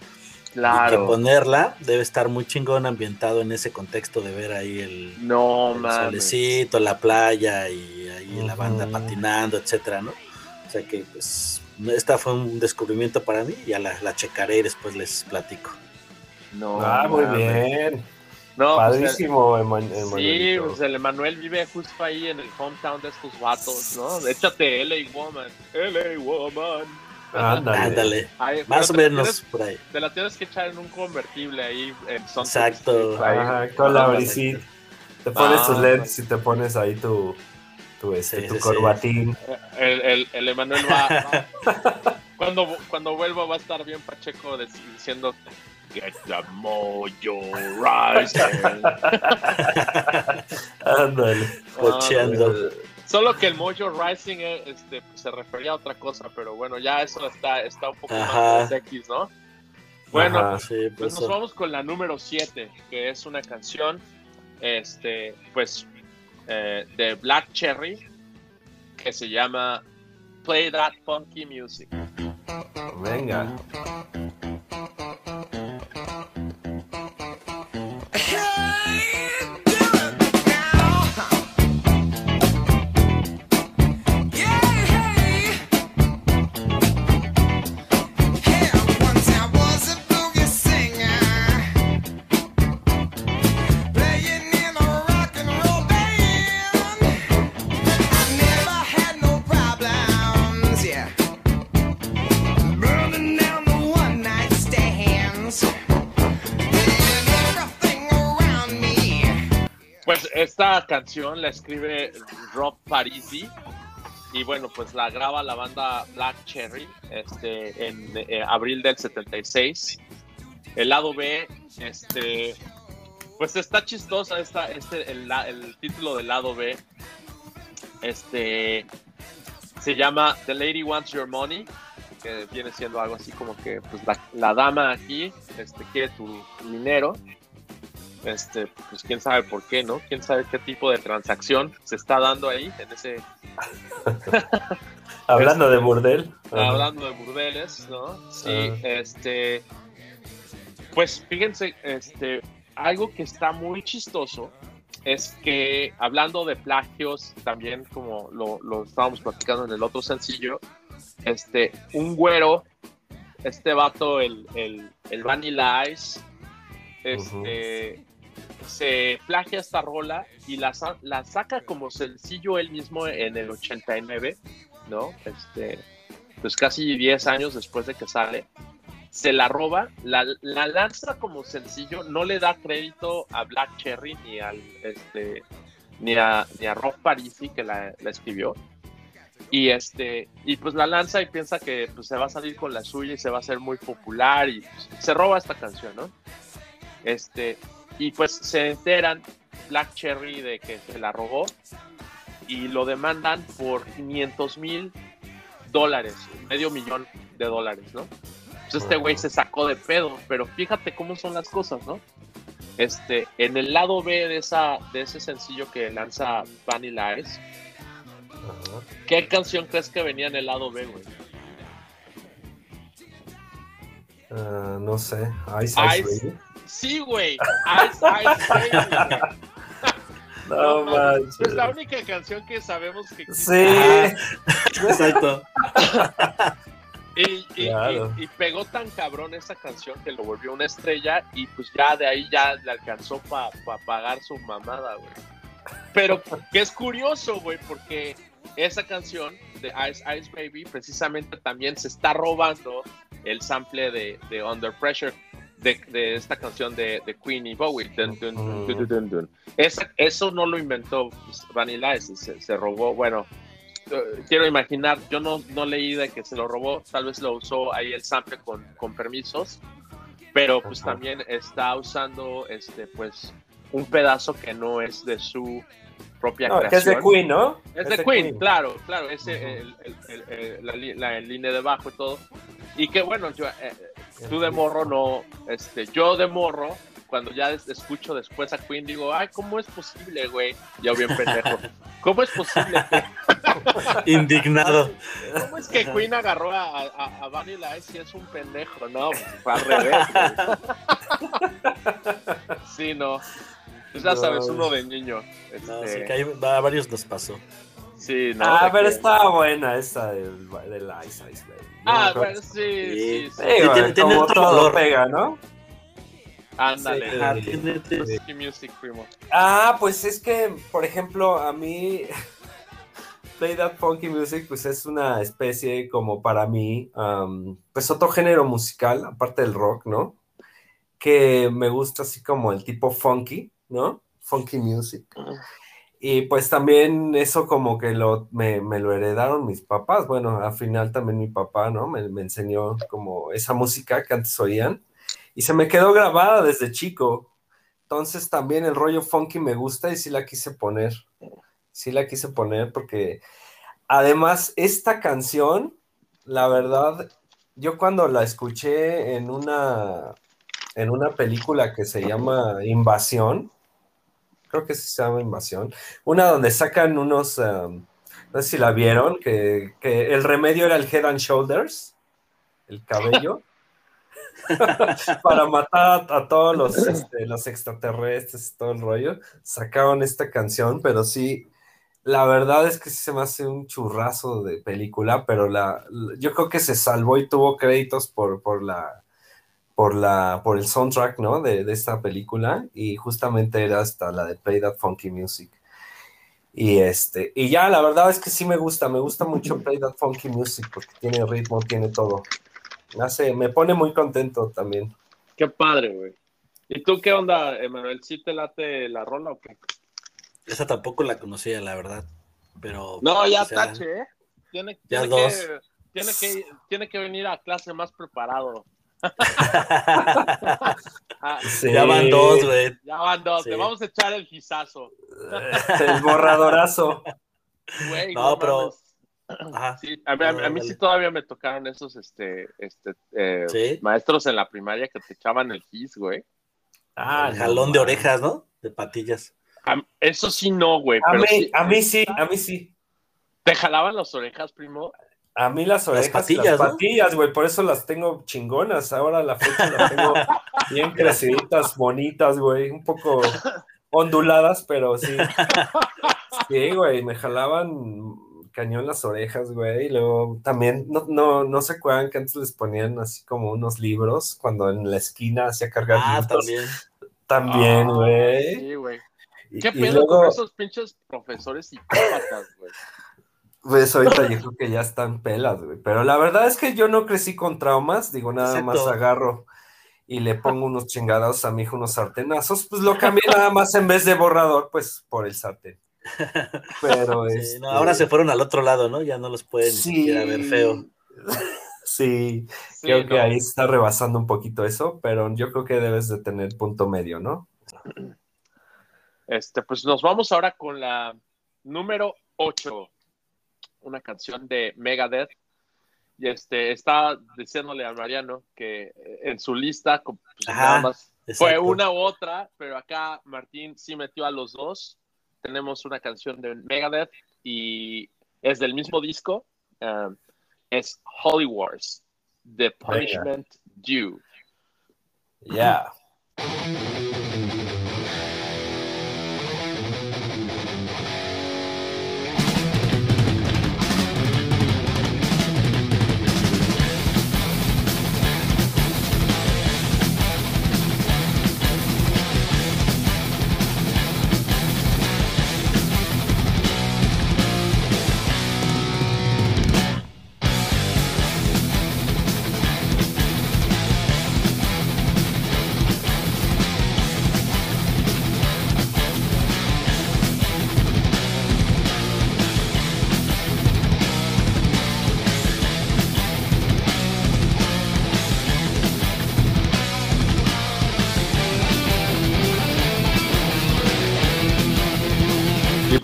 Y que ponerla debe estar muy chingón ambientado en ese contexto de ver ahí el, No, el solecito, la playa y ahí la banda patinando, etcétera, ¿no? O sea que pues esta fue un descubrimiento para mí, ya la, la checaré y después les platico. No, Ah, muy mames. bien. No, pues, el- Padrísimo, Eman- Sí, pues el Emanuel vive justo ahí en el hometown de estos vatos, ¿no? Échate LA Woman, LA Woman. Ándale. Ándale. Más o menos tienes- por ahí. Te la tienes que echar en un convertible ahí en Exacto. Ajá, con la brisita. Te pones tus lentes y te pones ahí tu, tu, este, Sí, tu sí, sí. corbatín. El, el, el Emanuel va, va- [LAUGHS] cuando, cuando vuelva va a estar bien Pacheco diciendo Get the mojo rising. [LAUGHS] Ándale. Pocheando. Solo que el mojo rising eh, este, pues, se refería a otra cosa, pero bueno, ya eso está, está un poco Ajá. más X, ¿no? Bueno, Ajá. Sí, Pues pues nos vamos con la número 7, que es una canción, este, pues, eh, de Black Cherry, que se llama Play That Funky Music. Venga. Esta canción la escribe Rob Parisi y bueno, pues la graba la banda Black Cherry este, en eh, abril del 76. El lado B, este, pues está chistosa esta, este, el, el título del lado B. Este se llama The Lady Wants Your Money, que viene siendo algo así como que pues la, la dama aquí este, quiere tu dinero. Este, pues quién sabe por qué, ¿no? Quién sabe qué tipo de transacción se está dando ahí en ese [LAUGHS] Hablando de burdel. Hablando de burdeles, ¿no? Sí, este pues fíjense, este algo que está muy chistoso es que hablando de plagios, también como lo, lo estábamos platicando en el otro sencillo, este, un güero, este vato, el, el, el Vanilla Ice, este, se plagia esta rola y la, la saca como sencillo él mismo en el 89, ¿no? Este, pues casi 10 años después de que sale. Se la roba, la, la lanza como sencillo, no le da crédito a Black Cherry ni al este ni a, ni a Rob Parisi que la, escribió. Y este, y pues la lanza y piensa que pues, se va a salir con la suya y se va a hacer muy popular y se roba esta canción, ¿no? Este, y pues se enteran Black Cherry de que se la robó y lo demandan por 500 mil dólares, medio millón de dólares, ¿no? Pues este güey se sacó de pedo, pero fíjate cómo son las cosas, ¿no? Este, en el lado B de, esa, de ese sencillo que lanza Vanilla Ice. ¿qué canción crees que venía en el lado B, güey? Ah, no sé. Ice Ice. Ice Baby. Sí, güey, Ice Ice Baby, güey. [LAUGHS] No No, manches. Es la única canción que sabemos que existe. Sí. Exacto. [LAUGHS] Y, y- Claro. y- y pegó tan cabrón esa canción que lo volvió una estrella y pues ya de ahí ya le alcanzó para pagar su mamada, güey. Pero que es curioso, güey, porque esa canción de Ice Ice Baby precisamente también se está robando el sample de, de Under Pressure de, de esta canción de, de Queen y Bowie. Dun, dun, dun, dun, dun, dun. Esa- eso no lo inventó Vanilla Ice, se, se robó, bueno, eh, quiero imaginar, yo no, no leí de que se lo robó, tal vez lo usó ahí el sample con, con permisos, pero pues Ajá. también está usando este pues un pedazo que no es de su propia No, que es creación. de Queen, ¿no? Es de Queen, claro, claro, ese el, el- el- el- la, la línea de bajo y todo. Y que bueno, yo eh, tú de morro no, este, yo de morro, cuando ya es- escucho después a Queen, digo, ay, ¿cómo es posible, güey? Yo bien pendejo. [LAUGHS] ¿Cómo es posible [LAUGHS] Indignado. ¿Cómo es que Queen agarró a, a, a Vanilla Ice y es un pendejo? No, pues, fue al [LAUGHS] revés. güey. Sí, no. Pues ya No. sabes, uno de niño. No, este, sí, que hay- a varios nos pasó. sí, no. Ah, pero que- está buena esa del, del Ice Ice Baby. Ah, bueno, sí, sí, sí. Sí, tiene- como otro color. pega, ¿no? Ándale. Sí. Ah, Music, primo. Ah, pues es que, por ejemplo, a mí [LAUGHS] Play That Funky Music, pues es una especie como para mí, am, pues otro género musical, aparte del rock, ¿no? Que me gusta así como el tipo funky, ¿no? Funky music. Y pues también eso como que lo, me, me lo heredaron mis papás. Bueno, al final también mi papá, ¿no? Me, enseñó como esa música que antes oían. Y se me quedó grabada desde chico. Entonces también el rollo funky me gusta y sí la quise poner. Sí la quise poner porque además esta canción, la verdad, yo cuando la escuché en una, en una película que se llama Invasión, creo que sí se llama Invasión, una donde sacan unos, um, no sé si la vieron, que, que el remedio era el Head and Shoulders, el cabello, [LAUGHS] para matar a, a todos los, este, los extraterrestres y todo el rollo, sacaron esta canción, pero sí, la verdad es que sí se me hace un churrazo de película, pero la- yo creo que se salvó y tuvo créditos por, por la por la por el soundtrack, ¿no? De, de esta película y justamente era hasta la de Play That Funky Music. Y este, y ya la verdad es que sí me gusta, me gusta mucho Play That Funky Music porque tiene ritmo, tiene todo. Me hace, me pone muy contento también. Qué padre, güey. ¿Y tú qué onda, Emanuel? ¿Sí te late la rola o qué? Esa tampoco la conocía, la verdad. Pero. No, ya o sea, tache, ¿eh? Tiene, ya tiene dos. que, tiene, que, tiene que venir a clase más preparado. Sí. [LAUGHS] ya van dos, güey. ya van dos, Sí. le vamos a echar el gizazo. El borradorazo. Güey, No, pero- mames. Ajá. Sí, a mí, a mí- a mí Dale. sí todavía me tocaron esos este, este, eh, Sí. maestros en la primaria que te echaban el gis, güey. Ah, El no jalón de orejas, ¿no? De patillas. A- Eso sí no, güey. A pero mí, sí- a mí sí, a mí sí. ¿Te jalaban las orejas, primo? A mí las orejas, las patillas, patillas, ¿no? güey, por eso las tengo chingonas. Ahora a la fecha las tengo bien [LAUGHS] creciditas, bonitas, güey, un poco onduladas, pero sí. Sí, güey, me jalaban cañón las orejas, güey. Y luego también, no, no, no se acuerdan que antes les ponían así como unos libros cuando en la esquina hacía cargar Ah, libros. también. También, Ah, güey. Sí, güey. ¿Qué y pedo con luego, esos pinches profesores psicópatas, güey? Pues ahorita yo [LAUGHS] creo que ya están pelas, güey. Pero la verdad es que yo no crecí con traumas, digo, nada más agarro y le pongo [LAUGHS] unos chingados a mi hijo, unos sartenazos, pues lo cambié nada más en vez de borrador, pues por el sartén. Pero [LAUGHS] Sí, este, no, ahora se fueron al otro lado, ¿no? Ya no los pueden ni sí, siquiera ver feo. Sí, Sí, creo que ahí está rebasando un poquito eso, pero yo creo que debes de tener punto medio, ¿no? Este, pues nos vamos ahora con la número 8, una canción de Megadeth. Y este, está diciéndole a Mariano que eh, en su lista pues, Ajá, nada más fue una u otra, pero acá Martín sí metió a los dos. Tenemos una canción de Megadeth y es del mismo disco. um, es Holy Wars, The Punishment Due. Ya.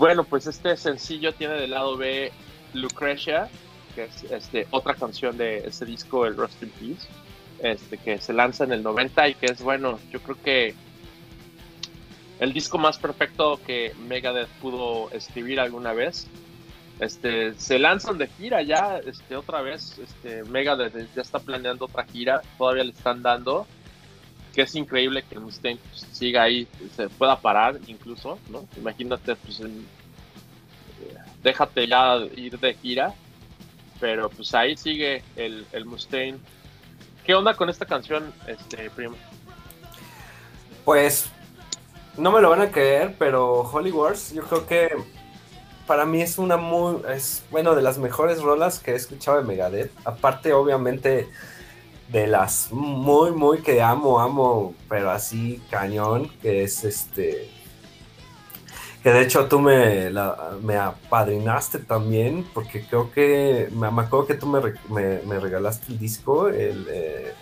Bueno, pues este sencillo tiene del lado B Lucretia, que es este, otra canción de ese disco, el Rust in Peace, este, que se lanza en el 90 y que es, bueno, yo creo que el disco más perfecto que Megadeth pudo escribir alguna vez. Este, se lanzan de gira ya, este, otra vez, este, Megadeth ya está planeando otra gira, todavía le están dando, que es increíble que Mustaine pues, siga ahí, se pueda parar incluso, ¿no? Imagínate, pues, en- eh, déjate ya ir de gira, pero pues ahí sigue el, el Mustaine. ¿Qué onda con esta canción, este, primo? Pues no me lo van a creer, pero Holy Wars, yo creo que para mí es una muy, es bueno, de las mejores rolas que he escuchado de Megadeth. Aparte, obviamente, de las muy, muy que amo, amo, pero así cañón, que es este. Que de hecho tú me, la- me apadrinaste también, porque creo que, me, me acuerdo que tú me, me- me regalaste el disco, el, eh,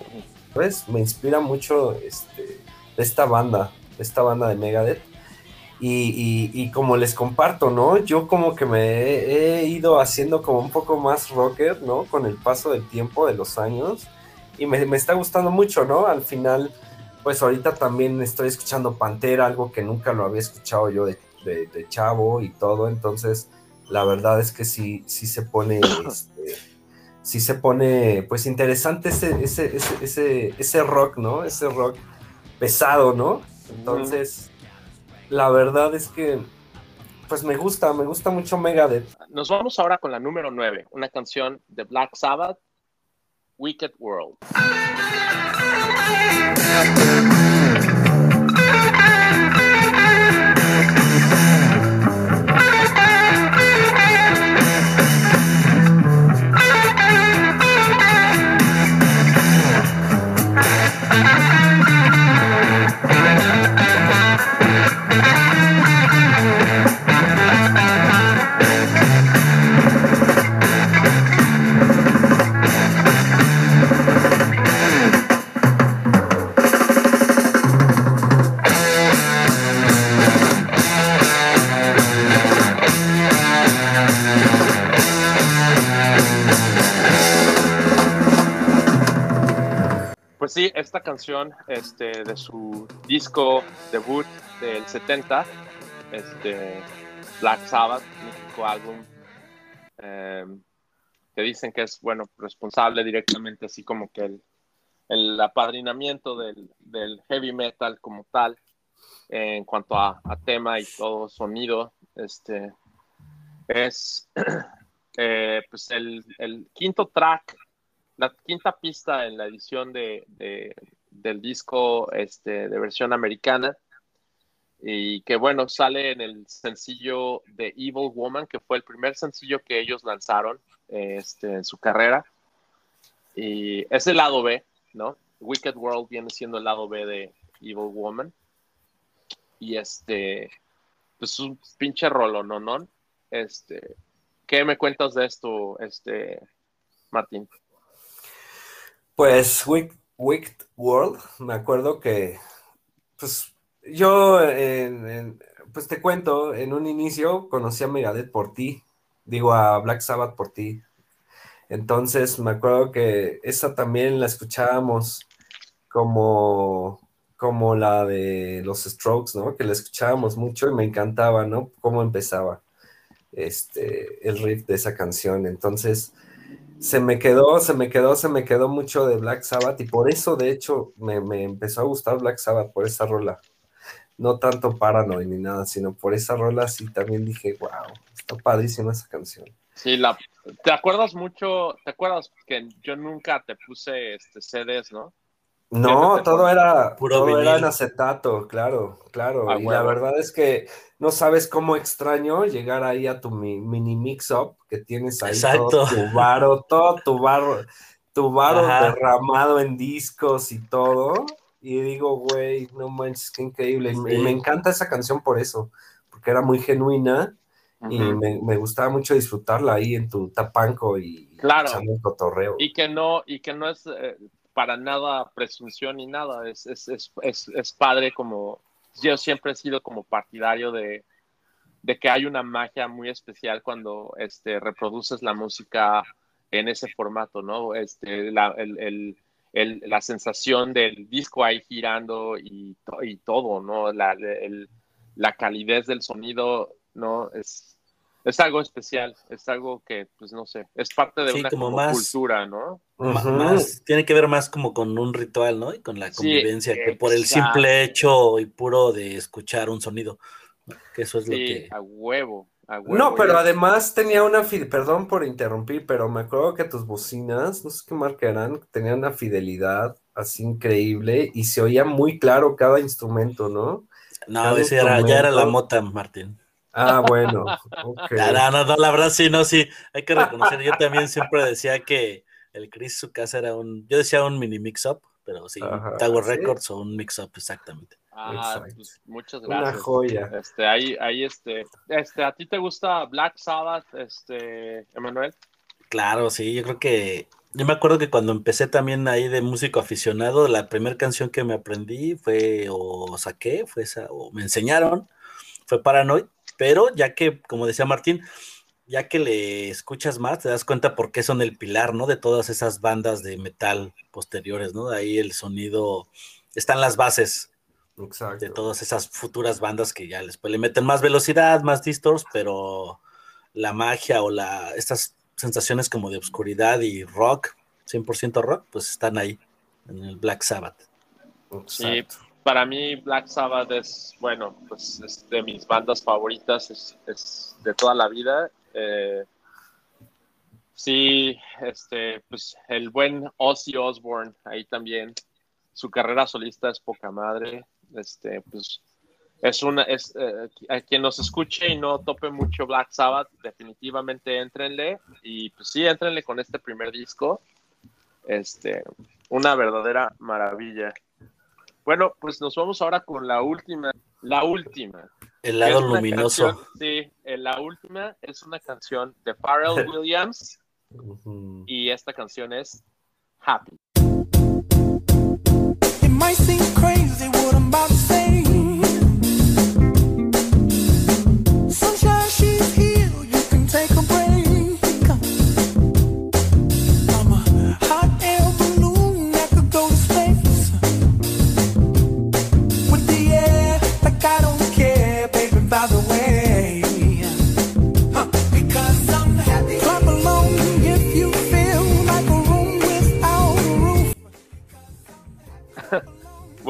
pues me inspira mucho este, esta banda, esta banda de Megadeth. Y, y- y como les comparto, ¿no? Yo como que me he, he ido haciendo como un poco más rocker, ¿no? Con el paso del tiempo, de los años. Y me, me está gustando mucho, ¿no? Al final, pues ahorita también estoy escuchando Pantera, algo que nunca lo había escuchado yo de, de- de chavo y todo. Entonces, la verdad es que sí, sí se pone, [COUGHS] este, sí se pone, pues interesante ese, ese, ese, ese, ese rock, ¿no? Ese rock pesado, ¿no? Entonces, la verdad es que, pues me gusta, me gusta mucho Megadeth. Nos vamos ahora con la número 9, una canción de Black Sabbath, Wicked World. [LAUGHS] Pues sí, esta canción este, de su disco debut del 70, este, Black Sabbath, mítico álbum, eh, que dicen que es bueno responsable directamente, así como que el, el apadrinamiento del, del heavy metal como tal, en cuanto a, tema y todo sonido, este, es [CLEARS THROAT] eh, pues el quinto track la quinta pista en la edición de, de- del disco este, de versión americana y que bueno, sale en el sencillo de Evil Woman, que fue el primer sencillo que ellos lanzaron este, en su carrera. Y es el lado B, ¿no? Wicked World viene siendo el lado B de Evil Woman. Y este, pues un pinche rolo, ¿no? ¿no? Este, ¿qué me cuentas de esto, este, Martín? Pues Wicked, World, me acuerdo que, pues yo, en- en- pues te cuento, en un inicio conocí a Megadeth por ti, digo a Black Sabbath por ti. Entonces me acuerdo que esa también la escuchábamos como, como la de los Strokes, ¿no? Que la escuchábamos mucho y me encantaba, ¿no? Cómo empezaba este, el riff de esa canción. Entonces se me quedó, se me quedó, se me quedó mucho de Black Sabbath y por eso, de hecho, me, me empezó a gustar Black Sabbath por esa rola. No tanto Paranoid ni nada, sino por esa rola sí también dije, wow, está padrísima esa canción. Sí, la, ¿te acuerdas mucho? ¿Te acuerdas que yo nunca te puse este CDs, no? No, todo era, puro todo era en acetato, claro, claro. A y la verdad es que no sabes cómo extraño llegar ahí a tu mi- mini mix-up que tienes ahí Exacto. todo tu varo, todo tu varo, tu varo Ajá. derramado en discos y todo. Y digo, güey, no manches, qué increíble. Y me- y Sí. me encanta esa canción por eso, porque era muy genuina y me, me gustaba mucho disfrutarla ahí en tu tapanco y Claro. echando el cotorreo. Y que no, y que no es eh, para nada presunción ni nada, es, es, es, es, padre como, yo siempre he sido como partidario de, de que hay una magia muy especial cuando este, reproduces la música en ese formato, ¿no? Este, la, el, el, el- la sensación del disco ahí girando y, y todo, ¿no? La, la calidez del sonido, ¿no? Es, es algo especial, es algo que, pues no sé, es parte de Sí, una como como más- cultura, ¿no? Más, tiene que ver más como con un ritual, ¿no? Y con la Sí, convivencia, que por el simple hecho y puro de escuchar un sonido. ¿no? Que eso es lo Sí, que. a huevo, a huevo. No, pero además tenía una, perdón por interrumpir, pero me acuerdo que tus bocinas, no sé qué marca eran, tenían una fidelidad así increíble y se oía muy claro cada instrumento, No, cada ese era, ya era la mota, Martín. Ah, bueno. ok. [LAUGHS] No, no, la verdad sí, no, sí, hay que reconocer. Yo también siempre decía que el Chris su casa era un, yo decía un mini mix-up, pero sí, Ajá, Tower sí. Records o un mix-up, exactamente. Ah, pues, muchas Una gracias. joya. Este, ahí, ahí, este, este, ¿a ti te gusta Black Sabbath, este, Emanuel? Claro, sí, yo creo que, yo me acuerdo que cuando empecé también ahí de músico aficionado, la primera canción que me aprendí fue, o saqué, fue esa, o me enseñaron, fue Paranoid, pero ya que, como decía Martín, ya que le escuchas más, te das cuenta por qué son el pilar, ¿no? De todas esas bandas de metal posteriores, ¿no? Ahí el sonido, están las bases Exacto. de todas esas futuras bandas que ya después le meten más velocidad, más distors, pero la magia o la, estas sensaciones como de obscuridad y rock, 100% rock, pues están ahí en el Black Sabbath. Sí. Para mí Black Sabbath es, bueno, pues es de mis bandas favoritas, es, de toda la vida. Eh, sí, este, pues el buen Ozzy Osbourne ahí también, su carrera solista es poca madre, este, pues es una, es, eh, a quien nos escuche y no tope mucho Black Sabbath, definitivamente entrenle y pues sí, entrenle con este primer disco, este, una verdadera maravilla. Bueno, pues nos vamos ahora con la última, la última. El lado es una luminoso. canción- sí, la última es una canción de Pharrell [LAUGHS] Williams y esta canción es Happy. It might seem crazy what I'm about to say.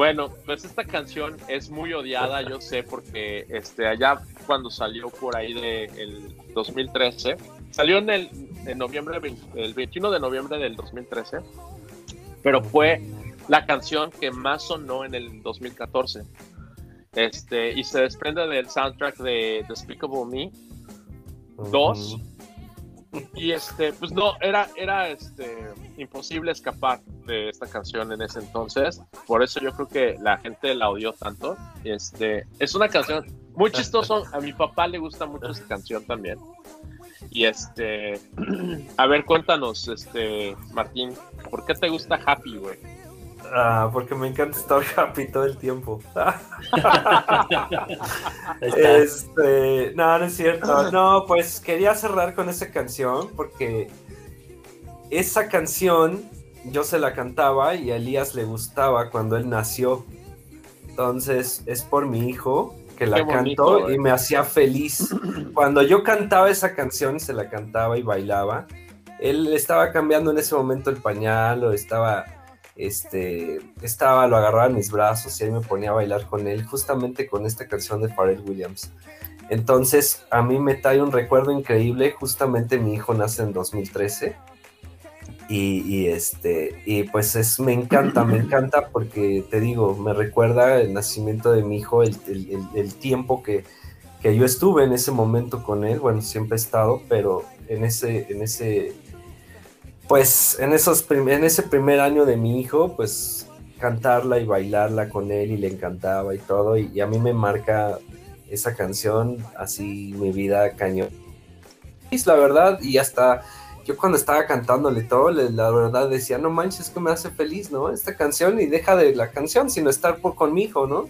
Bueno, pues esta canción es muy odiada, yo sé, porque este, allá cuando salió por ahí de el 2013, salió en el en noviembre, el 21 de noviembre del 2013, pero fue la canción que más sonó en el 2014. Este, y se desprende del soundtrack de Despicable Me, dos. Y este, pues no, era, era este, imposible escapar de esta canción en ese entonces. Por eso yo creo que la gente la odió tanto. Este, es una canción muy chistosa. A mi papá le gusta mucho esa canción también. Y este, [CLEARS THROAT] a ver, cuéntanos, este, Martín, ¿por qué te gusta Happy, güey? Ah, porque me encanta estar [LAUGHS] happy todo el tiempo. Este, no, no es cierto. No, pues quería cerrar con esa canción porque esa canción yo se la cantaba y a Elías le gustaba cuando él nació. Entonces es por mi hijo que la cantó y me hacía feliz. Cuando yo cantaba esa canción y se la cantaba y bailaba, él estaba cambiando en ese momento el pañal o estaba este, estaba, lo agarraba en mis brazos y ahí me ponía a bailar con él, justamente con esta canción de Pharrell Williams. Entonces, a mí me trae un recuerdo increíble, justamente mi hijo nace en 2013 y, y, este, y pues es, me encanta, me encanta porque te digo, me recuerda el nacimiento de mi hijo, el- el tiempo que, que yo estuve en ese momento con él, bueno, siempre he estado, pero en ese, en ese, pues en, esos en ese primer año de mi hijo, pues cantarla y bailarla con él y le encantaba y todo, y, a mí me marca esa canción así mi vida cañón. La verdad, y hasta yo cuando estaba cantándole todo, la verdad decía, no manches, que me hace feliz, ¿no? Esta canción y deja de la canción, sino estar por, con mi hijo, ¿no?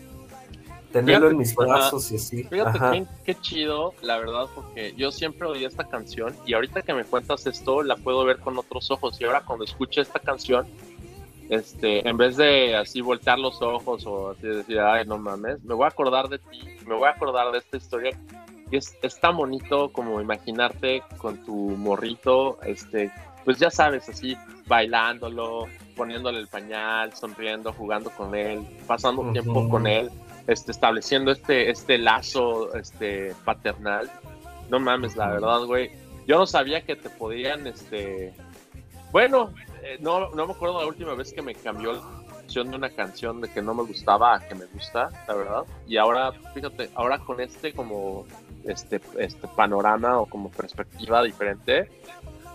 Tenerlo Fíjate, en mis ajá. brazos y así. Fíjate qué, qué chido, la verdad, porque yo siempre oí esta canción y ahorita que me cuentas esto, la puedo ver con otros ojos. Y ahora cuando escucho esta canción, este, en vez de así voltear los ojos o así decir, ay, no mames, me voy a acordar de ti, me voy a acordar de esta historia. Y es, es tan bonito como imaginarte con tu morrito, este, pues ya sabes, así, bailándolo, poniéndole el pañal, sonriendo, jugando con él, pasando tiempo con él este, estableciendo este, este lazo este, paternal. No mames, la verdad, güey. Yo no sabía que te podían, este... Bueno, eh, no, no me acuerdo la última vez que me cambió la opción de una canción de que no me gustaba a que me gusta, la verdad. Y ahora, fíjate, ahora con este como este, este panorama o como perspectiva diferente.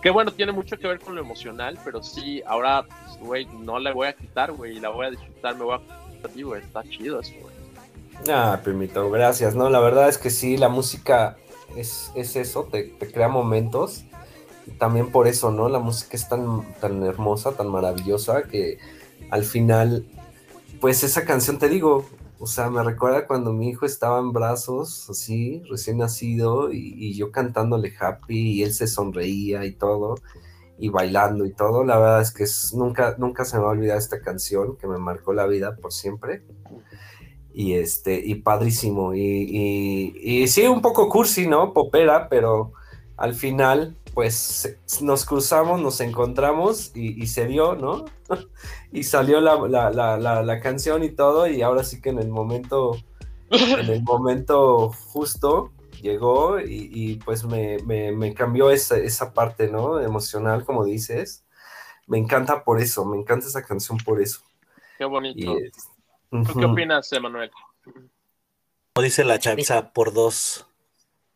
Que bueno, tiene mucho que ver con lo emocional, pero sí, ahora, pues, güey, no le voy a quitar, güey, la voy a disfrutar, me voy a... Güey, está chido eso, güey. Ah, primito, gracias. No, la verdad es que sí, la música es, es eso, te, te crea momentos. También por eso, ¿no? La música es tan, tan hermosa, tan maravillosa, que al final, pues esa canción, te digo, o sea, me recuerda cuando mi hijo estaba en brazos, así, recién nacido, y, y yo cantándole happy, y él se sonreía y todo, y bailando y todo. La verdad es que es- nunca, nunca se me va a olvidar esta canción que me marcó la vida por siempre y este y padrísimo. Y, y, y sí un poco cursi no popera pero al final pues nos cruzamos nos encontramos y, y se dio no [LAUGHS] y salió la, la, la, la, canción y todo y ahora sí que en el momento [LAUGHS] en el momento justo llegó y, y, pues me, me, me cambió esa, esa parte no emocional como dices. Me encanta por eso me encanta esa canción por eso. Qué bonito. y, ¿Tú qué opinas, Emanuel? Como dice la chaviza, por dos.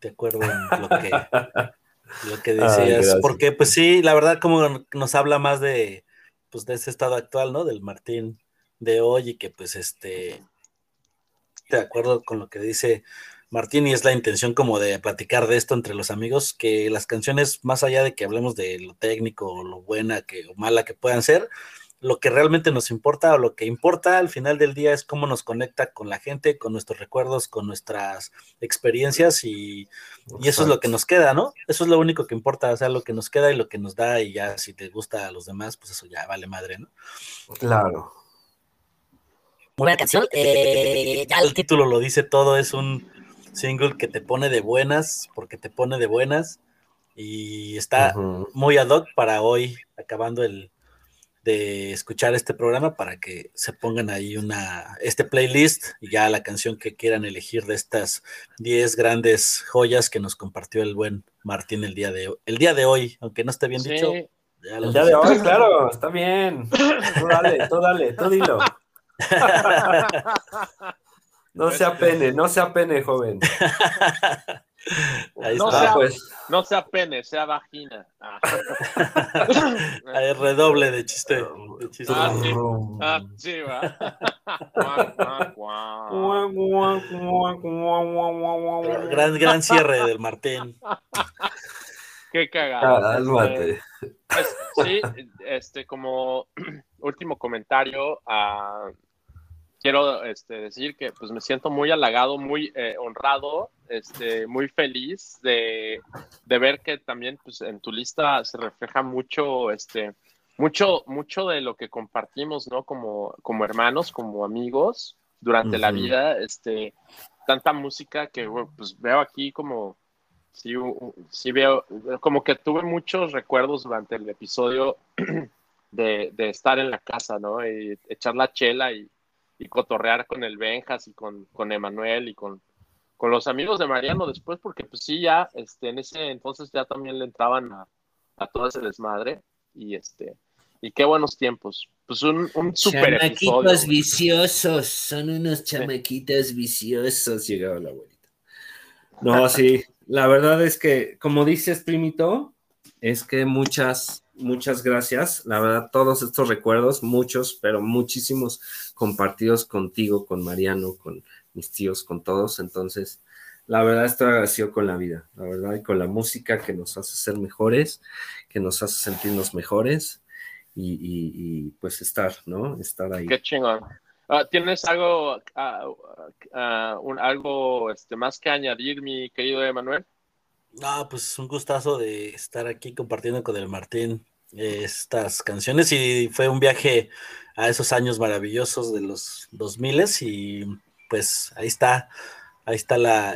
De acuerdo en lo que, [LAUGHS] lo que decías. Porque, pues sí, la verdad, como nos habla más de, pues, de ese estado actual, ¿no? Del Martín de hoy y que, pues, este, de acuerdo con lo que dice Martín y es la intención como de platicar de esto entre los amigos, que las canciones, más allá de que hablemos de lo técnico o lo buena que, o mala que puedan ser, lo que realmente nos importa o lo que importa al final del día es cómo nos conecta con la gente, con nuestros recuerdos, con nuestras experiencias y, y eso es lo que nos queda, ¿no? Eso es lo único que importa, o sea, lo que nos queda y lo que nos da y ya si te gusta a los demás, pues eso ya vale madre, ¿no? claro Muy buena canción. eh, ya el título lo dice todo, es un single que te pone de buenas, porque te pone de buenas y está muy ad hoc para hoy, acabando el de escuchar este programa para que se pongan ahí una este playlist y ya la canción que quieran elegir de estas 10 grandes joyas que nos compartió el buen Martín el día de el día de hoy, aunque no esté bien Sí, dicho. ya El día de hoy, claro, está bien. Tú dale, tú dale, tú dilo. [LAUGHS] No se apene, no se apene, joven. [LAUGHS] [LAUGHS] Ahí No está. sea- pues, No sea pene, sea vagina. Ah. [LAUGHS] Redoble de chiste. de chiste. Ah, sí. Ah, sí, va. [LAUGHS] Gran, gran cierre del Martín. Qué cagado. Cálmate. Pues, sí, este, como [CLEARS THROAT] último comentario, ah, quiero este, decir que pues me siento muy halagado, muy eh, honrado, este, muy feliz de, de ver que también pues, en tu lista se refleja mucho, este, mucho, mucho de lo que compartimos, ¿no? Como, como hermanos, como amigos durante la vida, este, tanta música que pues veo aquí como sí, sí veo, como que tuve muchos recuerdos durante el episodio [CLEARS THROAT] de, de estar en la casa, ¿no? Y echar la chela y, y cotorrear con el Benjas y con, con Emanuel y con, con los amigos de Mariano después, porque pues sí, ya, este, en ese entonces ya también le entraban a, a todo ese desmadre y este, y qué buenos tiempos. Pues un, un super episodio. Chamaquitos viciosos, son unos chamaquitos viciosos. Llegaba la abuelita. No, sí, la verdad es que, como dices, primito, es que muchas, muchas gracias. La verdad, todos estos recuerdos, muchos, pero muchísimos compartidos contigo, con Mariano, con mis tíos, con todos. Entonces, la verdad, estoy agradecido con la vida, la verdad, y con la música que nos hace ser mejores, que nos hace sentirnos mejores y, y- y, pues estar, ¿no? Estar ahí. Qué chingón. Ah, ¿Tienes algo, ah, ah, un- algo este, más que añadir, mi querido Emanuel? No, pues un gustazo de estar aquí compartiendo con el Martín estas canciones y fue un viaje a esos años maravillosos de los 2000 y pues ahí está, ahí está la,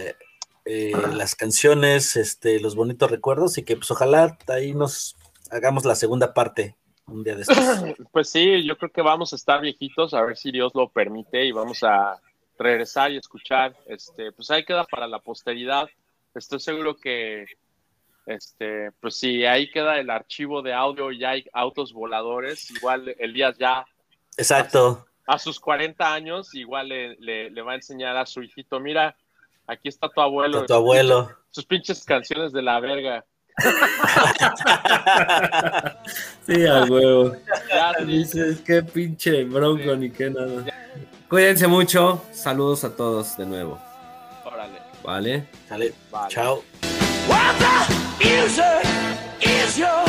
eh, las canciones, este, los bonitos recuerdos y que pues ojalá ahí nos hagamos la segunda parte un día de estos. [CLEARS THROAT] Pues sí, yo creo que vamos a estar viejitos, a ver si Dios lo permite y vamos a regresar y escuchar. Este, pues ahí queda para la posteridad. Estoy seguro que, este, pues si ahí queda el archivo de audio y hay autos voladores, igual Elías ya Exacto. a sus 40 años, igual le, le- le va a enseñar a su hijito, mira, Aquí está tu abuelo. Está tu abuelo. Sus pinches canciones de la verga. [LAUGHS] Sí, a huevo. Ya, [LAUGHS] sí. Dices, qué pinche bronco ni qué nada. Cuídense mucho. Saludos a todos de nuevo. Órale. ¿Vale? Sale. Vale. Chao. What the music is your special